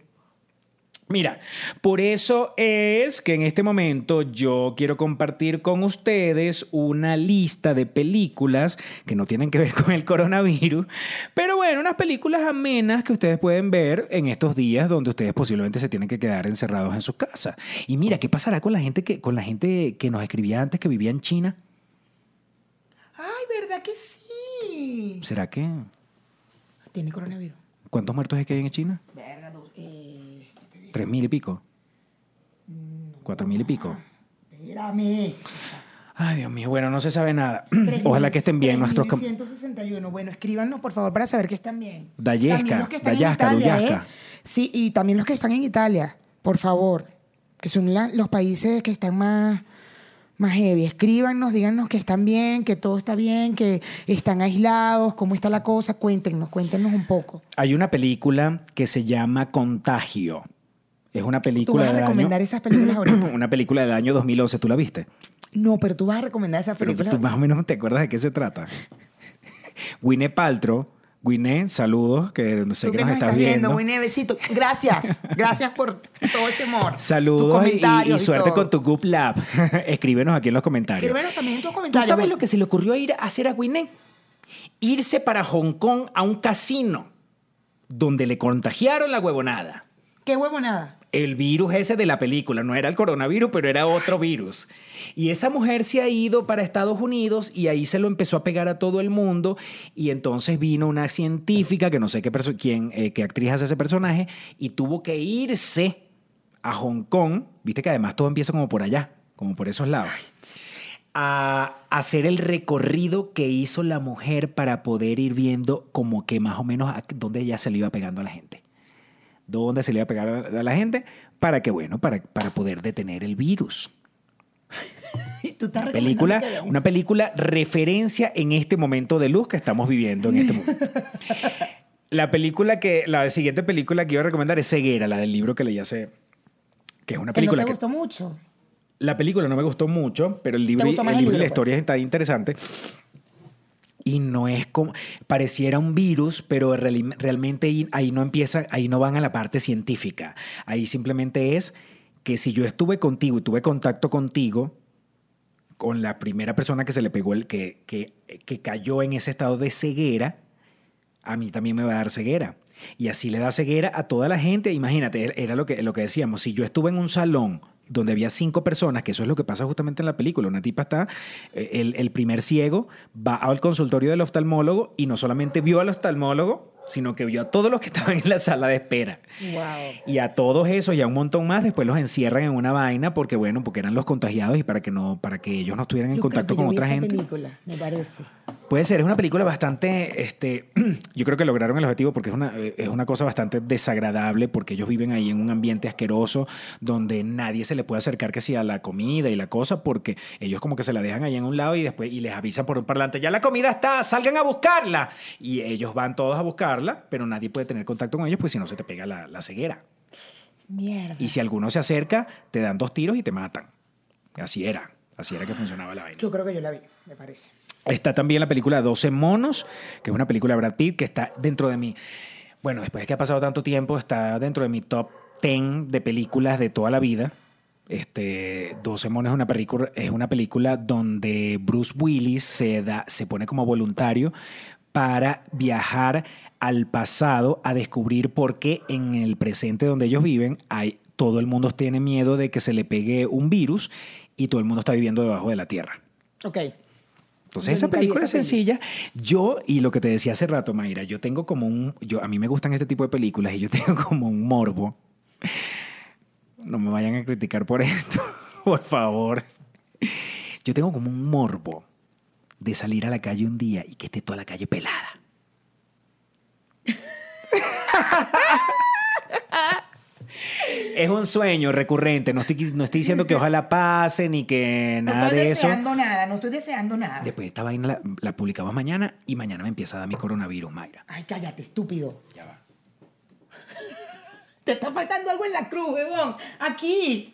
Mira, por eso es que en este momento yo quiero compartir con ustedes una lista de películas que no tienen que ver con el coronavirus, pero bueno, unas películas amenas que ustedes pueden ver en estos días donde ustedes posiblemente se tienen que quedar encerrados en sus casas. Y mira, ¿qué pasará con la gente que con la gente que nos escribía antes que vivía en China? Ay, ¿verdad que sí? ¿Será que Tiene coronavirus. cuántos muertos es que hay en China? Verga, ¿Tres mil y pico? ¿Cuatro mil y pico? espérame. Ay, Dios mío, bueno, no se sabe nada. Ojalá que estén bien nuestros... cam- 161. Bueno, escríbanos por favor para saber que están bien. Dayesca, los que están Dayasca, en Italia, Duyasca. ¿eh? Sí, y también los que están en Italia, por favor, que son la- los países que están más, más heavy. Escríbanos, díganos que están bien, que todo está bien, que están aislados, cómo está la cosa. Cuéntenos, cuéntenos un poco. Hay una película que se llama Contagio. Es una Tú película vas a recomendar año... esas películas ahorita. Una película del año 2011, ¿tú la viste? No, pero tú vas a recomendar esas Pero películas. tú más o menos te acuerdas de qué se trata. Gwyneth Paltrow. Gwyneth, saludos, que no sé Tú que nos estás viendo. Winnie, besito. Gracias. Gracias por todo este amor. Saludos y- y, suerte con tu Goop Lab. Escríbenos aquí en los comentarios. Escríbenos también en tus ¿Tú comentarios. sabes lo que se le ocurrió ir a hacer a Gwyneth? Irse para Hong Kong a un casino donde le contagiaron la huevonada. Qué huevo nada. El virus ese de la película. No era el coronavirus, pero era otro virus. Y esa mujer se ha ido para Estados Unidos y ahí se lo empezó a pegar a todo el mundo. Y entonces vino una científica, que no sé qué, quién, eh, qué actriz hace ese personaje, y tuvo que irse a Hong Kong. Viste que además todo empieza como por allá, como por esos lados. A hacer el recorrido que hizo la mujer para poder ir viendo como que más o menos a dónde ella se le iba pegando a la gente dónde se le iba a pegar a la gente para que, bueno, para, para poder detener el virus. Y tú estás Una película, una película referencia en este momento de luz que estamos viviendo en este momento. La película que, la siguiente película que iba a recomendar es Ceguera, la del libro que leí hace, que es una Que no película que, gustó mucho. la película no me gustó mucho, pero el libro, el libro la pues. historia está interesante. Y no es como, pareciera un virus, pero realmente ahí, ahí no empieza, ahí no van a la parte científica. Ahí simplemente es que si yo estuve contigo y tuve contacto contigo, con la primera persona que se le pegó el que, que, que cayó en ese estado de ceguera, a mí también me va a dar ceguera. Y así le da ceguera a toda la gente. Imagínate, era lo que, lo que decíamos. Si yo estuve en un salón donde había cinco personas, que eso es lo que pasa justamente en la película. Una tipa está, eh, el, el primer ciego va al consultorio del oftalmólogo y no solamente vio al oftalmólogo, sino que vio a todos los que estaban en la sala de espera. Y a todos esos y a un montón más después los encierran en una vaina porque bueno, porque eran los contagiados y para que no para que ellos no estuvieran en Yo contacto creo con vi otra esa gente. película, me parece. Puede ser, es una película bastante, este, yo creo que lograron el objetivo porque es una, eh, es una cosa bastante desagradable porque ellos viven ahí en un ambiente asqueroso donde nadie se le puede acercar que sea la comida y la cosa porque ellos como que se la dejan ahí en un lado y después y les avisan por un parlante, ya la comida está, salgan a buscarla. Y ellos van todos a buscarla, pero nadie puede tener contacto con ellos pues si no se te pega la, la ceguera. Mierda. Y si alguno se acerca, te dan dos tiros y te matan. Así era, así era que funcionaba la vaina. Yo creo que yo la vi, me parece. Está también la película 12 monos, que es una película de Brad Pitt que está dentro de mi... Bueno, después de que ha pasado tanto tiempo, está dentro de mi top 10 de películas de toda la vida. Este, 12 monos es una película, es una película donde Bruce Willis se, da, se pone como voluntario para viajar al pasado a descubrir por qué en el presente donde ellos viven hay, todo el mundo tiene miedo de que se le pegue un virus y todo el mundo está viviendo debajo de la tierra. Ok. Entonces, Yo esa película es sencilla. Yo, y lo que te decía hace rato, Mayra, yo tengo como un. Yo, a mí me gustan este tipo de películas y yo tengo como un morbo. No me vayan a criticar por esto, por favor. Yo tengo como un morbo de salir a la calle un día y que esté toda la calle pelada. Es un sueño recurrente. No estoy, no estoy diciendo que ojalá pase ni que No nada estoy de eso. deseando nada, no estoy deseando nada. Después esta vaina la, la publicamos mañana y mañana me empieza a dar mi coronavirus, Mayra. Ay, cállate, estúpido. Ya va. Te está faltando algo en la cruz, bebón. Aquí.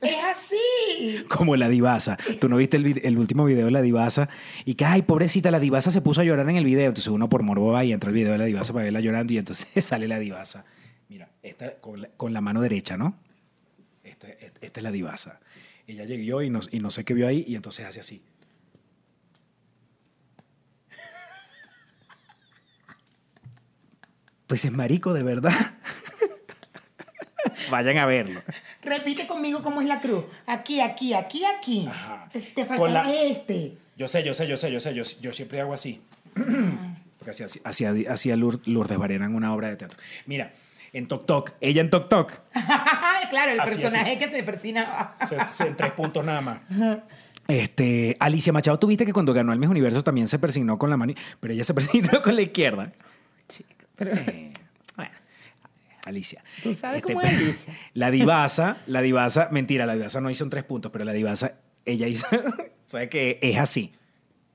Es así. Como la divasa. Tú no viste el, el último video de la divasa y que, ay, pobrecita, la divasa se puso a llorar en el video. Entonces uno por morbo va y entra el video de la divasa para verla llorando y entonces sale la divasa. Mira, esta con la, con la mano derecha, ¿no? Esta, esta- esta es la divasa. Ella llegó y no, y no sé qué vio ahí y entonces hace así. Pues es marico, de verdad. Vayan a verlo. Repite conmigo cómo es la cruz. Aquí, aquí, aquí, aquí. Ajá. Te, la- este. Yo sé, yo sé, yo sé, yo sé. Yo, yo siempre hago así. Porque hacía, hacía, hacía Lour- Lourdes Varela en una obra de teatro. Mira, en Tok Tok, ella en Tok Tok, claro, el Así, personaje así. que se persina. se- en tres puntos nada más. Este, Alicia Machado, tuviste que cuando ganó el Miss Universo también se persignó con la mano, pero ella se persignó con la izquierda. Pero- Eh, bueno, Alicia. Este, Tú sabes cómo es Alicia. La divasa, la divasa, mentira, la divasa no hizo en tres puntos, pero la divasa, ella hizo, ¿sabe que Es así.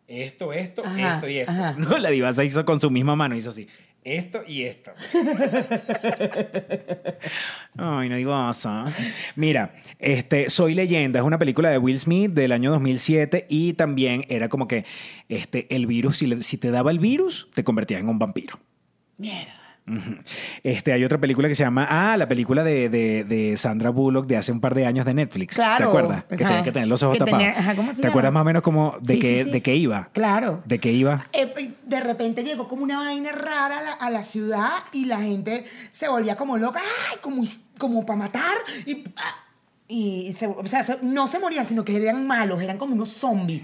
Esto, esto, Ajá, esto y esto. ajá. No, la divasa hizo con su misma mano, hizo así. Esto y esto. Ay, no divasa. Mira, este, Soy Leyenda es una película de Will Smith del año 2007 y también era como que este, el virus, si, le- si te daba el virus, te convertías en un vampiro. Mierda. Este, hay otra película que se llama, ah, la película de, de, de Sandra Bullock de hace un par de años de Netflix. Claro. ¿Te acuerdas? Que tenía que tener los ojos Que tenía- tapados. ajá, ¿cómo se ¿Te llama? acuerdas más o menos como de, Sí, qué, sí, sí. de qué iba? Claro. ¿De qué iba? Eh, eh, de repente llegó como una vaina rara a la, a la ciudad y la gente se volvía como loca, ¡ay! Como, como para matar. Y, ah, y se- o sea, se- no se morían, sino que eran malos, eran como unos zombies.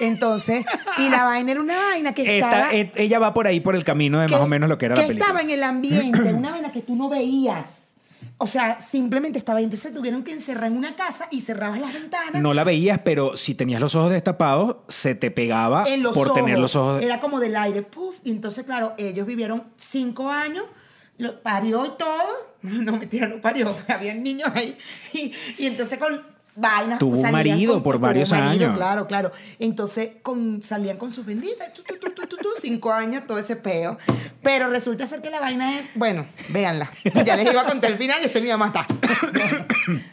Entonces, y la vaina era una vaina que estaba. Esta- ella va por ahí por el camino de que- más o menos lo que era que la película. estaba en el ambiente, una vaina que tú no veías. O sea, simplemente estaba ahí. Entonces tuvieron que encerrar en una casa y cerrabas las ventanas. No la veías, pero si tenías los ojos destapados, se te pegaba en los por ojos. tener los ojos. Era como del aire, puff. Y entonces, claro, ellos vivieron cinco años, lo parió y todo. No, mentira, no parió, había niños ahí. Y, y entonces con vainas. Tuvo un marido con- por varios marido, años. Claro, claro. Entonces con, salían con sus benditas, tu, tu, tu, cinco años, todo ese peo. Pero resulta ser que la vaina es, bueno, véanla. Ya les iba a contar el final y este.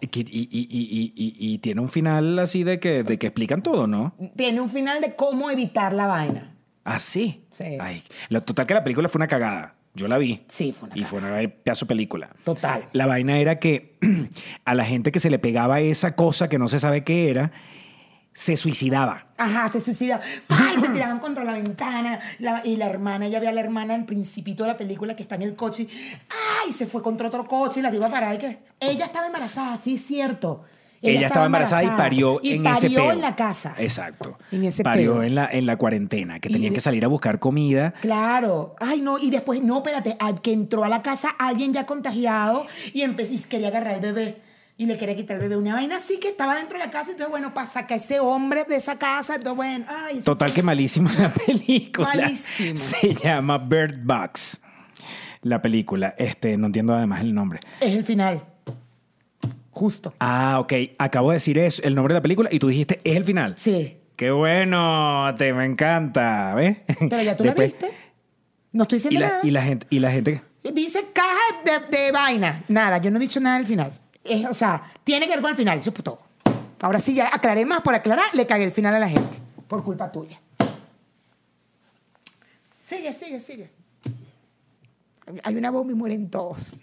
Y, que- y- y- y- y- y tiene un final así de que, de que explican todo, ¿no? Tiene un final de cómo evitar la vaina. ¿Ah, sí? Sí. Ay, lo total que la película fue una cagada. Yo la vi. Sí, fue una Y fue una pedazo de película. Total. La vaina era que a la gente que se le pegaba esa cosa que no se sabe qué era, se suicidaba. Ajá, se suicidaba. Ay, se tiraban contra la ventana. La- y la hermana, ella ve a la hermana en principito de la película que está en el coche. Ay, se fue contra otro coche y la iba. Y que ella estaba embarazada, sí es cierto. Ella, estaba embarazada, y parió Y en parió ese peo. en la casa. Exacto. En ese parió peo. en la, en la cuarentena, que tenían de- que salir a buscar comida. Claro. Ay, no, y después, no, espérate, al que entró a la casa alguien ya contagiado y, empezó, y quería agarrar el bebé. Y le quería quitar el bebé. Una vaina así que estaba dentro de la casa. Entonces, bueno, para sacar ese hombre de esa casa. Entonces, bueno, ay. Total que malísima la película. Malísima. Se llama Bird Box. La película. Este, no entiendo además el nombre. Es el final. Justo. Ah, ok. Acabo de decir eso, el nombre de la película, y tú dijiste, es el final. Sí. Qué bueno, te me encanta, ¿ves? Pero ya tú Después- la viste. No estoy Y diciendo la, nada. y la gente, y la gente. Dice caja de, de vaina. Nada, yo no he dicho nada del final. Es, o sea, tiene que ver con el final, eso es todo. Ahora sí, ya aclaré más por aclarar, le cagué el final a la gente. Por culpa tuya. Sigue, sigue, sigue. Hay una bomba y mueren todos.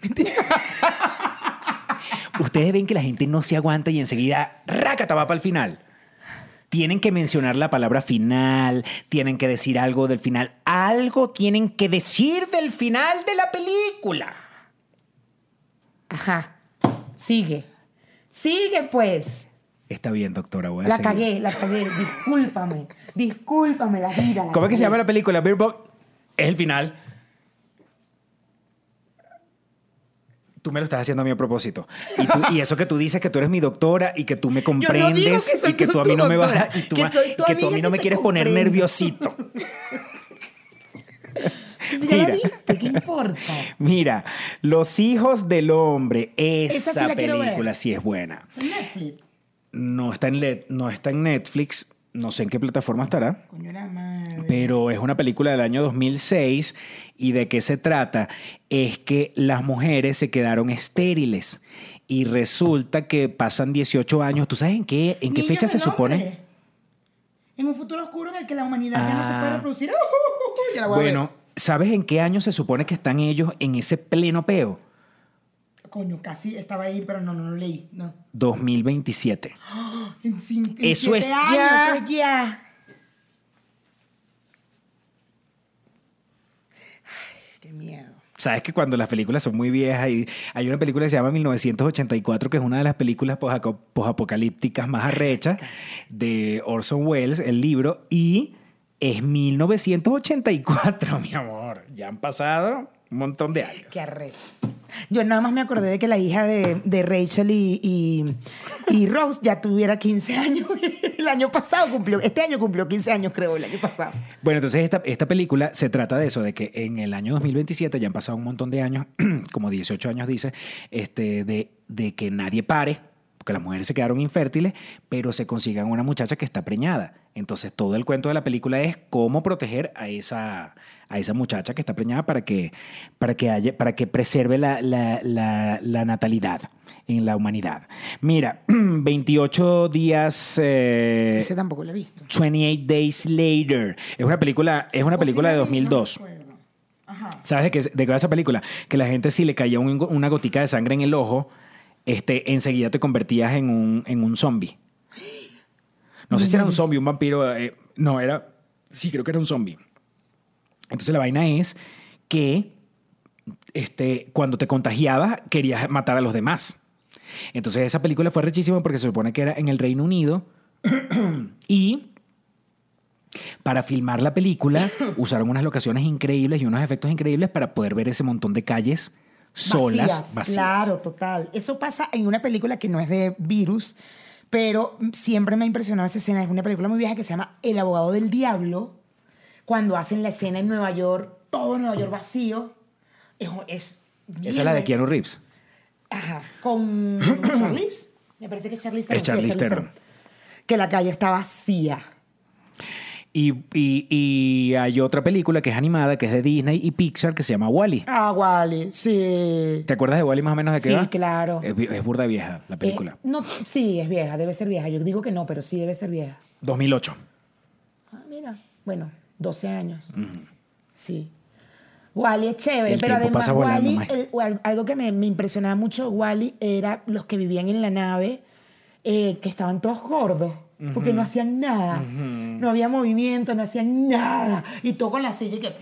Ustedes ven que la gente no se aguanta y enseguida, rácata, va para el final. Tienen que mencionar la palabra final, tienen que decir algo del final. Algo tienen que decir del final de la película. Ajá. Sigue. Sigue, pues. Está bien, doctora, voy a La seguir. cagué, la cagué. Discúlpame. Discúlpame la vida. la ¿Cómo es que se llama la película? Bird Box. Es el final. Tú me lo estás haciendo a mí a propósito. Y, tú- y eso que tú dices que tú eres mi doctora y que tú me no comprendes que y que tú a mí no me vas a, y tú que ma- soy tu que tú a mí no me quieres poner nerviosito. Mira. viste, ¿qué importa? Mira, Los hijos del hombre, esa, sí película sí es buena. Netflix. No está, en no está en Netflix, no sé en qué plataforma estará. Coño la madre. Pero es una película del año 2006 y de qué se trata es que las mujeres se quedaron estériles y resulta que pasan 18 años. ¿Tú sabes en qué, en qué Niños fecha se supone? En un futuro oscuro en el que la humanidad ya no se Ah. puede reproducir. Ya la voy a ver. Bueno, ¿sabes en qué año se supone que están ellos en ese pleno peo? Coño, casi estaba ahí, pero no, no lo leí. No. 2027. En en Eso siete es años, ya. Eso es ya. Ay, qué miedo. Sabes que cuando las películas son muy viejas y hay una película que se llama 1984 que es una de las películas posapocalípticas más arrechas de Orson Welles, el libro, y es 1984, mi amor. Ya han pasado un montón de años. Qué arrecho. Yo nada más me acordé de que la hija de, de Rachel y, y, y Rose ya tuviera 15 años. El año pasado cumplió, este año cumplió 15 años, creo, el año pasado. Bueno, entonces esta, esta película se trata de eso, de que en el año 2027, ya han pasado un montón de años, como 18 años dice, este, de, de que nadie pare, porque las mujeres se quedaron infértiles, pero se consigan una muchacha que está preñada. Entonces todo el cuento de la película es cómo proteger a esa, a esa muchacha que está preñada para que, para que, haya, para que preserve la, la- la- la natalidad en la humanidad. Mira, 28 días... eh, Ese tampoco lo he visto. 28 Days Later. Es una película, es una película de Oh, sí, la vi, no 2002. recuerdo. Ajá. ¿Sabes de qué, de qué va esa película? Que la gente si le caía un- una gotica de sangre en el ojo, este, enseguida te convertías en un, en un zombie. No sé si era un zombie, un vampiro. eh, no, era... Sí, creo que era un zombie. Entonces la vaina es que este, cuando te contagiabas querías matar a los demás. Entonces esa película fue rechísima porque se supone que era en el Reino Unido y para filmar la película usaron unas locaciones increíbles y unos efectos increíbles para poder ver ese montón de calles solas, Vacías, vacías. Claro, total. Eso pasa en una película que no es de virus, pero siempre me ha impresionado esa escena. Es una película muy vieja que se llama El abogado del diablo, cuando hacen la escena en Nueva York, todo Nueva York vacío. Es, es Esa es la de. Keanu Reeves. Ajá, con Charlize. Me parece que Charlize. Es Charlize Theron. Que la calle está vacía. Y, y- y hay otra película que es animada, que es de Disney y Pixar, que se llama Wally. Ah, Wally, sí. ¿Te acuerdas de Wally más o menos de qué Sí, claro. Es, burda vieja la película. Eh, no, sí, es vieja, debe ser vieja. Yo digo que no, pero sí debe ser vieja. 2008. Ah, mira, bueno, 12 años. Sí. Wally es chévere, El pero además volando, Wally, el- algo que me, me impresionaba mucho Wally era los que vivían en la nave, eh, que estaban todos gordos, porque no hacían nada. No había movimiento, no hacían nada. Y todo con la silla y que...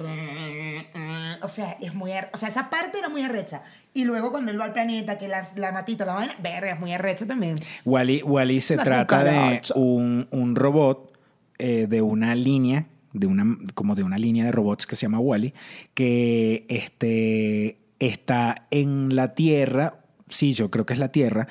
O sea, es muy ar- o sea, esa parte era muy arrecha. Y luego cuando él va al planeta, que la, la matita, la vaina, verga, es muy arrecha también. Wally, Wally se trata de un, un robot eh, de una línea, de una, como de una línea de robots que se llama Wally, que este, está en la Tierra, sí, yo creo que es la Tierra,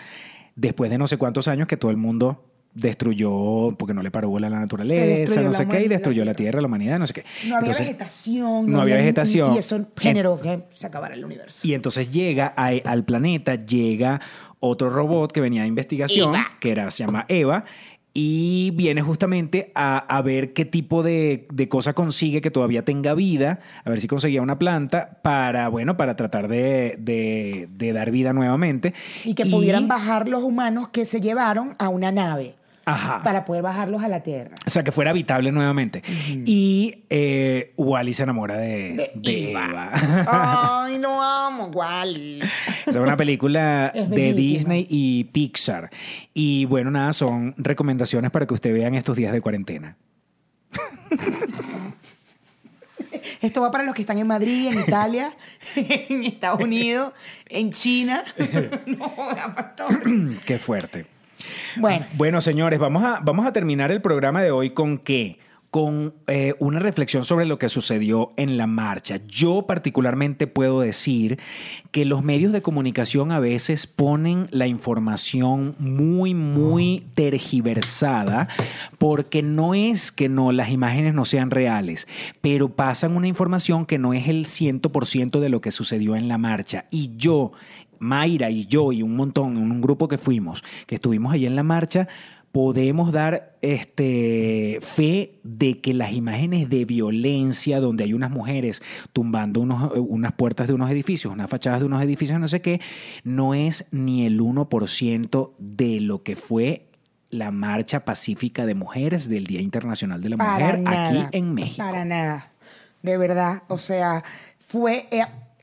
después de no sé cuántos años que todo el mundo destruyó, porque no le paró bola a la naturaleza, no sé qué, y destruyó la la Tierra, la humanidad, no sé qué. No había Entonces, vegetación. no había vegetación. Y eso generó que se acabara el universo. Y entonces llega a- al planeta, llega otro robot que venía de investigación, Eva. que era, se llama Eva, y viene justamente a, a ver qué tipo de, de cosa consigue que todavía tenga vida, a ver si conseguía una planta para, bueno, para tratar de, de- de dar vida nuevamente. Y que pudieran bajar los humanos que se llevaron a una nave Ajá. para poder bajarlos a la Tierra. O sea, que fuera habitable nuevamente. Y eh, Wally se enamora de, De de Eva. Eva. Ay, no amo, Wally. Es una película Es de. Disney y Pixar. Y bueno, nada, son recomendaciones para que usted vea en estos días de cuarentena. Esto va para los que están en Madrid, en Italia, en Estados Unidos, en China. no. Qué fuerte. Bueno, señores, vamos a, vamos a terminar el programa de hoy con qué? Con eh, una reflexión sobre lo que sucedió en la marcha. Yo particularmente puedo decir que los medios de comunicación a veces ponen la información muy, muy tergiversada porque no es que no, las imágenes no sean reales, pero pasan una información que no es el 100% de lo que sucedió en la marcha. Y yo Mayra y yo y un montón, un grupo que fuimos, que estuvimos allí en la marcha, podemos dar este, fe de que las imágenes de violencia, donde hay unas mujeres tumbando unos- unas puertas de unos edificios, unas fachadas de unos edificios, no sé qué, no es ni el 1% de lo que fue la marcha pacífica de mujeres del Día Internacional de la para Mujer nada. aquí en México. Para nada. De verdad. O sea, fue.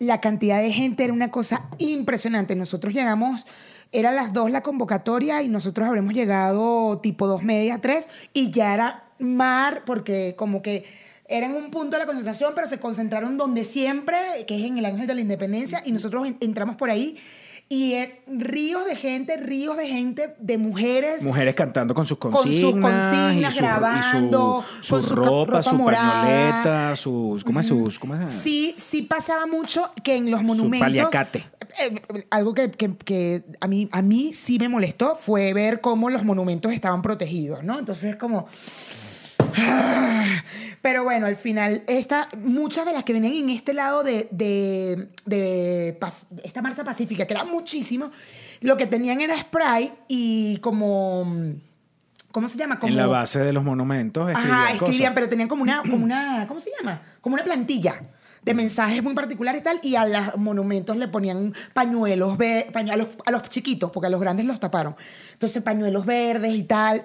La cantidad de gente era una cosa impresionante. Nosotros llegamos. Era las dos la convocatoria y nosotros habremos llegado tipo dos media, tres, y ya era mar, porque como que era en un punto de la concentración, pero se concentraron donde siempre, que es en el Ángel de la Independencia, y nosotros en- entramos por ahí. Y eh, ríos de gente, ríos de gente, de mujeres, Mujeres cantando con sus Con consignas, sus consignas, y su, grabando, y su, su con su ca- ropa, ropa su pañoleta, sus, ¿cómo es sus, cómo es? Sí, sí pasaba mucho que en los su monumentos. paliacate. eh, algo que, que- que a, mí, a mí sí me molestó fue ver cómo los monumentos estaban protegidos, ¿no? Entonces es como... Pero bueno, al final, esta, muchas de las que venían en este lado de, de, esta marcha pacífica, que era muchísimo, lo que tenían era spray y como... ¿Cómo se llama? Como, En la base de los monumentos escribían Ajá, escribían, cosas. pero tenían como una, como una, ¿cómo se llama? Como una plantilla de mensajes muy particulares y tal, y a los monumentos le ponían pañuelos, ve- pañu- a, los, chiquitos, porque a los grandes los taparon. Entonces, pañuelos verdes y tal,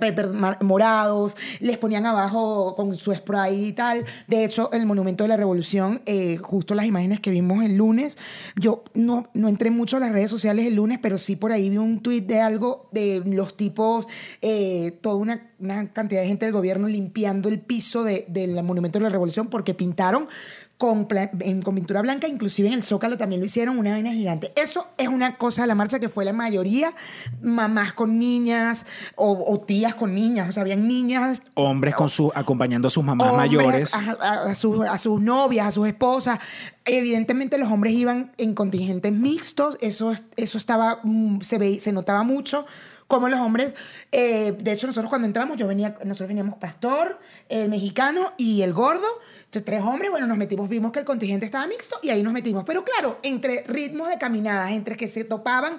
morados, les ponían abajo con su spray y tal. De hecho, el Monumento de la Revolución, eh, justo las imágenes que vimos el lunes, yo no, no entré mucho a las redes sociales el lunes, pero sí por ahí vi un tuit de algo de los tipos, eh, toda una, cantidad de gente del gobierno limpiando el piso de- del Monumento de la Revolución porque pintaron con, en- con pintura blanca, inclusive en el Zócalo también lo hicieron, una vaina gigante. Eso es una cosa de la marcha que fue la mayoría, mamás con niñas o, o tías con niñas, o sea, habían niñas Hombres con su, acompañando a sus mamás hombres, mayores. A, a- a sus, a sus novias, a sus esposas. Evidentemente los hombres iban en contingentes mixtos, eso, eso estaba, mm, se, ve, se notaba mucho. Como los hombres, eh, de hecho nosotros cuando entramos, yo venía, nosotros veníamos Pastor, el mexicano y el gordo, tres hombres, bueno, nos metimos, vimos que el contingente estaba mixto y ahí nos metimos. Pero claro, entre ritmos de caminadas, entre que se topaban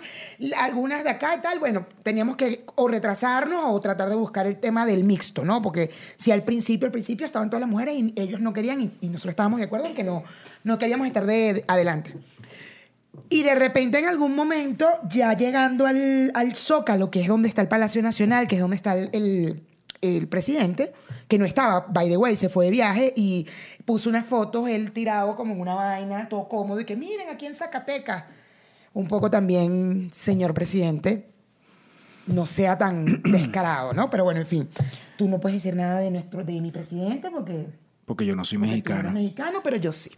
algunas de acá y tal, bueno, teníamos que o retrasarnos o tratar de buscar el tema del mixto, ¿no? Porque si al principio, al principio estaban todas las mujeres y ellos no querían y, y nosotros estábamos de acuerdo en que no, no queríamos estar de, de- adelante. Y de repente en algún momento, ya llegando al, al Zócalo, que es donde está el Palacio Nacional, que es donde está el, el- el presidente, que no estaba, by the way, se fue de viaje y puso unas fotos, él tirado como en una vaina, todo cómodo, y que miren aquí en Zacatecas. Un poco también, señor presidente, no sea tan descarado, ¿no? Pero bueno, en fin, tú no puedes decir nada de nuestro, de mi presidente porque Porque yo no soy porque tú no mexicano. eres mexicano, pero yo sí.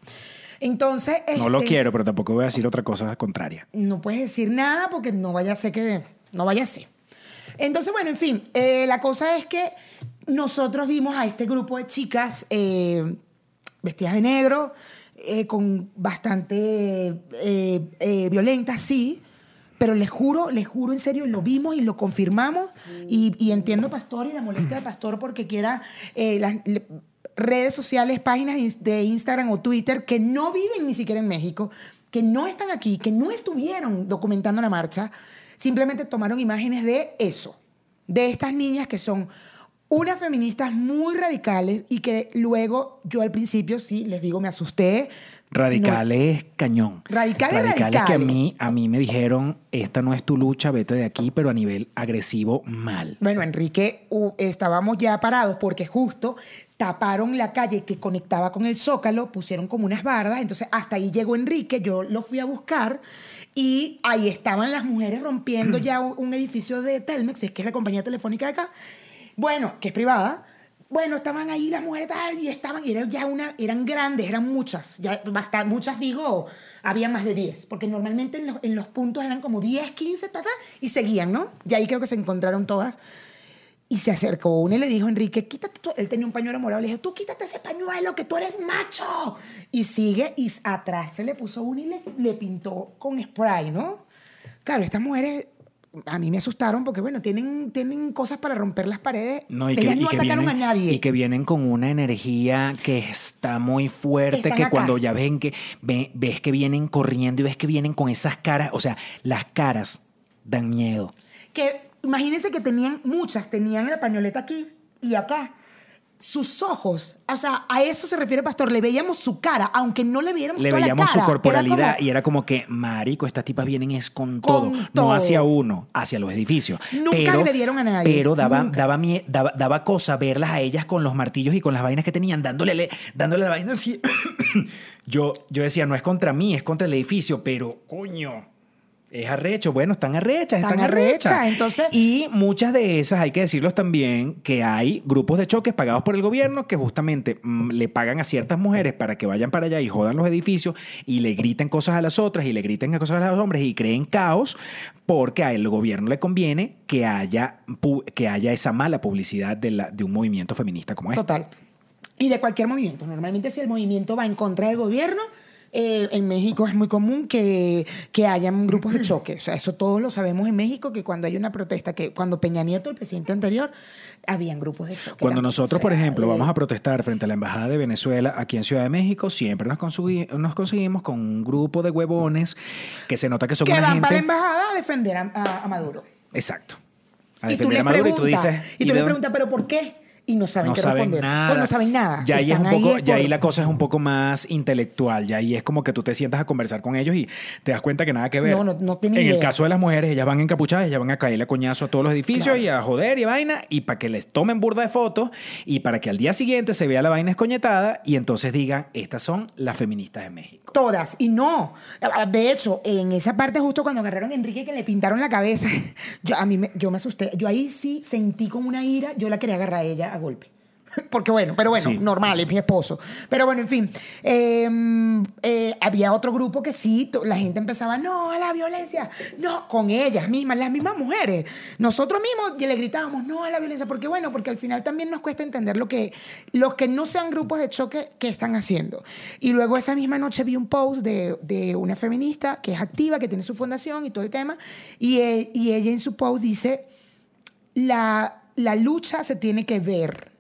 Entonces, No lo este, quiero, pero tampoco voy a decir otra cosa contraria. no puedes decir nada porque no vaya a ser que no vaya a ser. Entonces, bueno, en fin, eh, la cosa es que nosotros vimos a este grupo de chicas eh, vestidas de negro, eh, con bastante violentas, sí. Pero les juro, les juro en serio, lo vimos y lo confirmamos. Y, y entiendo, Pastor, y la molestia de Pastor porque quiera las le- redes sociales, páginas de ins- de Instagram o Twitter que no viven ni siquiera en México, que no están aquí, que no estuvieron documentando la marcha, simplemente tomaron imágenes de eso, de estas niñas que son unas feministas muy radicales y que luego yo al principio, sí, les digo, me asusté. Radicales cañón. Radicales, que a radicales. mí, a mí me dijeron, esta no es tu lucha, vete de aquí, pero a nivel agresivo, mal. Bueno, Enrique, estábamos ya parados porque justo taparon la calle que conectaba con el Zócalo, pusieron como unas bardas, entonces hasta ahí llegó Enrique, yo lo fui a buscar y ahí estaban las mujeres rompiendo ya un, edificio de Telmex, es que es la compañía telefónica de acá, bueno, que es privada. Bueno, estaban ahí las mujeres y estaban, y eran ya una, eran grandes, eran muchas, ya basta, muchas digo, había más de 10, porque normalmente en los, en los puntos eran como 10, 15, ta, ta, y seguían, ¿no? Y ahí creo que se encontraron todas. Y se acercó una y le dijo, Enrique, quítate tú. Él tenía un pañuelo morado. Le dijo, tú quítate ese pañuelo, que tú eres macho. Y sigue, y atrás se le puso una y le, le pintó con spray, ¿no? Claro, estas mujeres a mí me asustaron porque, bueno, tienen, tienen cosas para romper las paredes. No, y que, Ellas y no que atacaron vienen, a nadie. y que vienen con una energía que está muy fuerte, Están que acá. cuando ya ven que ve- ves que vienen corriendo y ves que vienen con esas caras, o sea, las caras dan miedo. que imagínense que tenían muchas, tenían la pañoleta aquí y acá. Sus ojos, o sea, a eso se refiere Pastor, le veíamos su cara, aunque no le viéramos Le toda la veíamos su. Era corporalidad como- y era como que, marico, estas tipas vienen es con, todo, todo. no hacia uno, hacia los edificios. Nunca pero, agredieron a nadie, Pero daba, nunca. daba, mie- daba, daba cosa verlas a ellas con los martillos y con las vainas que tenían, dándole, dándole la vaina así. yo, yo decía, no es contra mí, es contra el edificio, pero coño. Es arrecho, bueno, están arrechas, están, Están arrechas, arrechas. entonces- Y muchas de esas, hay que decirlos también, que hay grupos de choques pagados por el gobierno que justamente mm, le pagan a ciertas mujeres para que vayan para allá y jodan los edificios y le griten cosas a las otras y le griten cosas a los hombres y creen caos porque a el gobierno le conviene que haya, que haya esa mala publicidad de, la- de un movimiento feminista como este. Total. Y de cualquier movimiento. Normalmente si el movimiento va en contra del gobierno, eh, en México es muy común que, que hayan grupos de choque. O sea, eso todos lo sabemos en México, que cuando hay una protesta, que cuando Peña Nieto, el presidente anterior, habían grupos de choque. Cuando también. nosotros, O por ejemplo, eh, vamos a protestar frente a la Embajada de Venezuela aquí en Ciudad de México, siempre nos, nos conseguimos con un grupo de huevones que se nota que son Que van gente... para la embajada a defender a, a- a Maduro. Exacto. A Y tú defender les a Maduro preguntas, y tú dices... y tú les dónde- preguntas, ¿pero por qué? Y no saben no qué saben responder. nada. Pues no saben nada. Ya ahí, es un poco, ya ahí la cosa es un poco más intelectual. Ya ahí es como que tú te sientas a conversar con ellos y te das cuenta que nada que ver. No, no- no tienen En el caso de las mujeres, ellas van encapuchadas, ellas van a caerle a coñazo a todos los edificios Claro. y a joder y vaina, y para que les tomen burda de fotos y para que al día siguiente se vea la vaina escoñetada y entonces digan, estas son las feministas de México. Todas. Y no. De hecho, en esa parte justo cuando agarraron a Enrique que le pintaron la cabeza, yo, a mí me, yo me asusté. Yo ahí sí sentí como una ira. Yo la quería agarrar a ella a golpe. Porque bueno, pero bueno, Sí. normal, es mi esposo. Pero bueno, en fin. eh, eh, había otro grupo que sí, la gente empezaba, no, a la violencia. No, con ellas mismas, las mismas mujeres. Nosotros mismos le gritábamos, no a la violencia. Porque bueno, porque al final también nos cuesta entender lo que, los que no sean grupos de choque, ¿qué están haciendo? Y luego esa misma noche vi un post de, de una feminista que es activa, que tiene su fundación y todo el tema. Y, e- y ella en su post dice, la, la lucha se tiene que ver.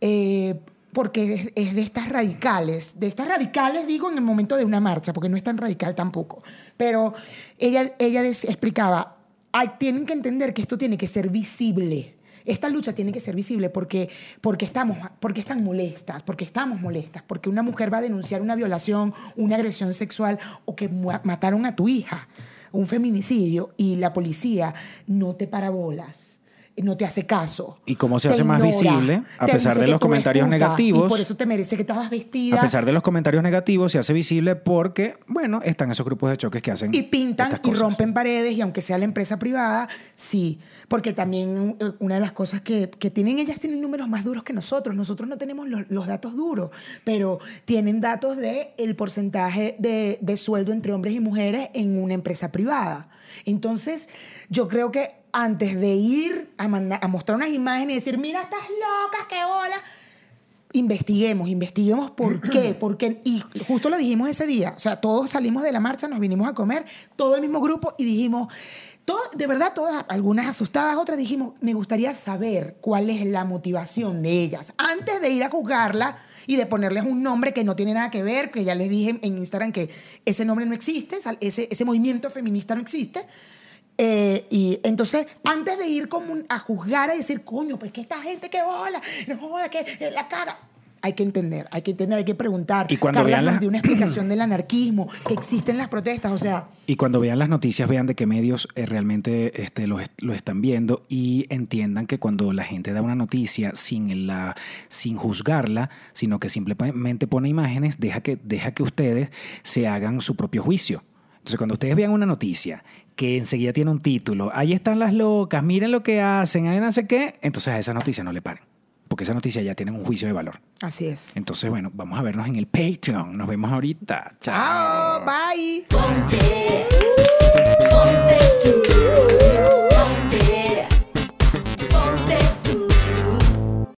eh, porque es, de estas radicales, de estas radicales digo en el momento de una marcha, porque no es tan radical tampoco, pero ella, ella explicaba, "Ay, tienen que entender que esto tiene que ser visible, esta lucha tiene que ser visible porque, porque, estamos, porque están molestas, porque estamos molestas, porque una mujer va a denunciar una violación, una agresión sexual o que mataron a tu hija, un feminicidio y la policía no te para bolas no te hace caso. ¿Y cómo se hace más visible? A pesar de los comentarios negativos. Y por eso te merece que estabas vestida. A pesar de los comentarios negativos, se hace visible porque, bueno, están esos grupos de choques que hacen. y pintan estas y rompen paredes y aunque sea la empresa privada, sí. Porque también eh, una de las cosas que, que tienen, ellas tienen números más duros que nosotros. Nosotros no tenemos los, los datos duros, pero tienen datos de el porcentaje de, de sueldo entre hombres y mujeres en una empresa privada. Entonces, yo creo que antes de ir a, manda- a mostrar unas imágenes y decir, mira, estas locas, qué bola, investiguemos, investiguemos por qué, porque y justo lo dijimos ese día, o sea, todos salimos de la marcha, nos vinimos a comer, todo el mismo grupo y dijimos, todo, de verdad todas, algunas asustadas, otras dijimos, me gustaría saber cuál es la motivación de ellas antes de ir a juzgarla y de ponerles un nombre que no tiene nada que ver, que ya les dije en Instagram que ese nombre no existe, ese, ese movimiento feminista no existe. Eh, y entonces, antes de ir como un- a juzgar, a decir, coño, pues que esta gente que bola, no joda, que eh, la caga. Hay que entender, hay que entender, hay que preguntar. Y cuando vean las- dio una explicación del anarquismo, que existen las protestas, o sea, Y cuando vean las noticias, vean de qué medios eh, realmente este, lo, est- lo están viendo y entiendan que cuando la gente da una noticia sin, la, sin juzgarla, sino que simplemente pone imágenes, deja que, deja que ustedes se hagan su propio juicio. Entonces, cuando ustedes vean una noticia que enseguida tiene un título, ahí están las locas, miren lo que hacen, ahí no sé qué, entonces a esa noticia no le paren. Porque esa noticia ya tiene un juicio de valor. así es. Entonces, bueno, vamos a vernos en el Patreon. Nos vemos ahorita. Chao, bye.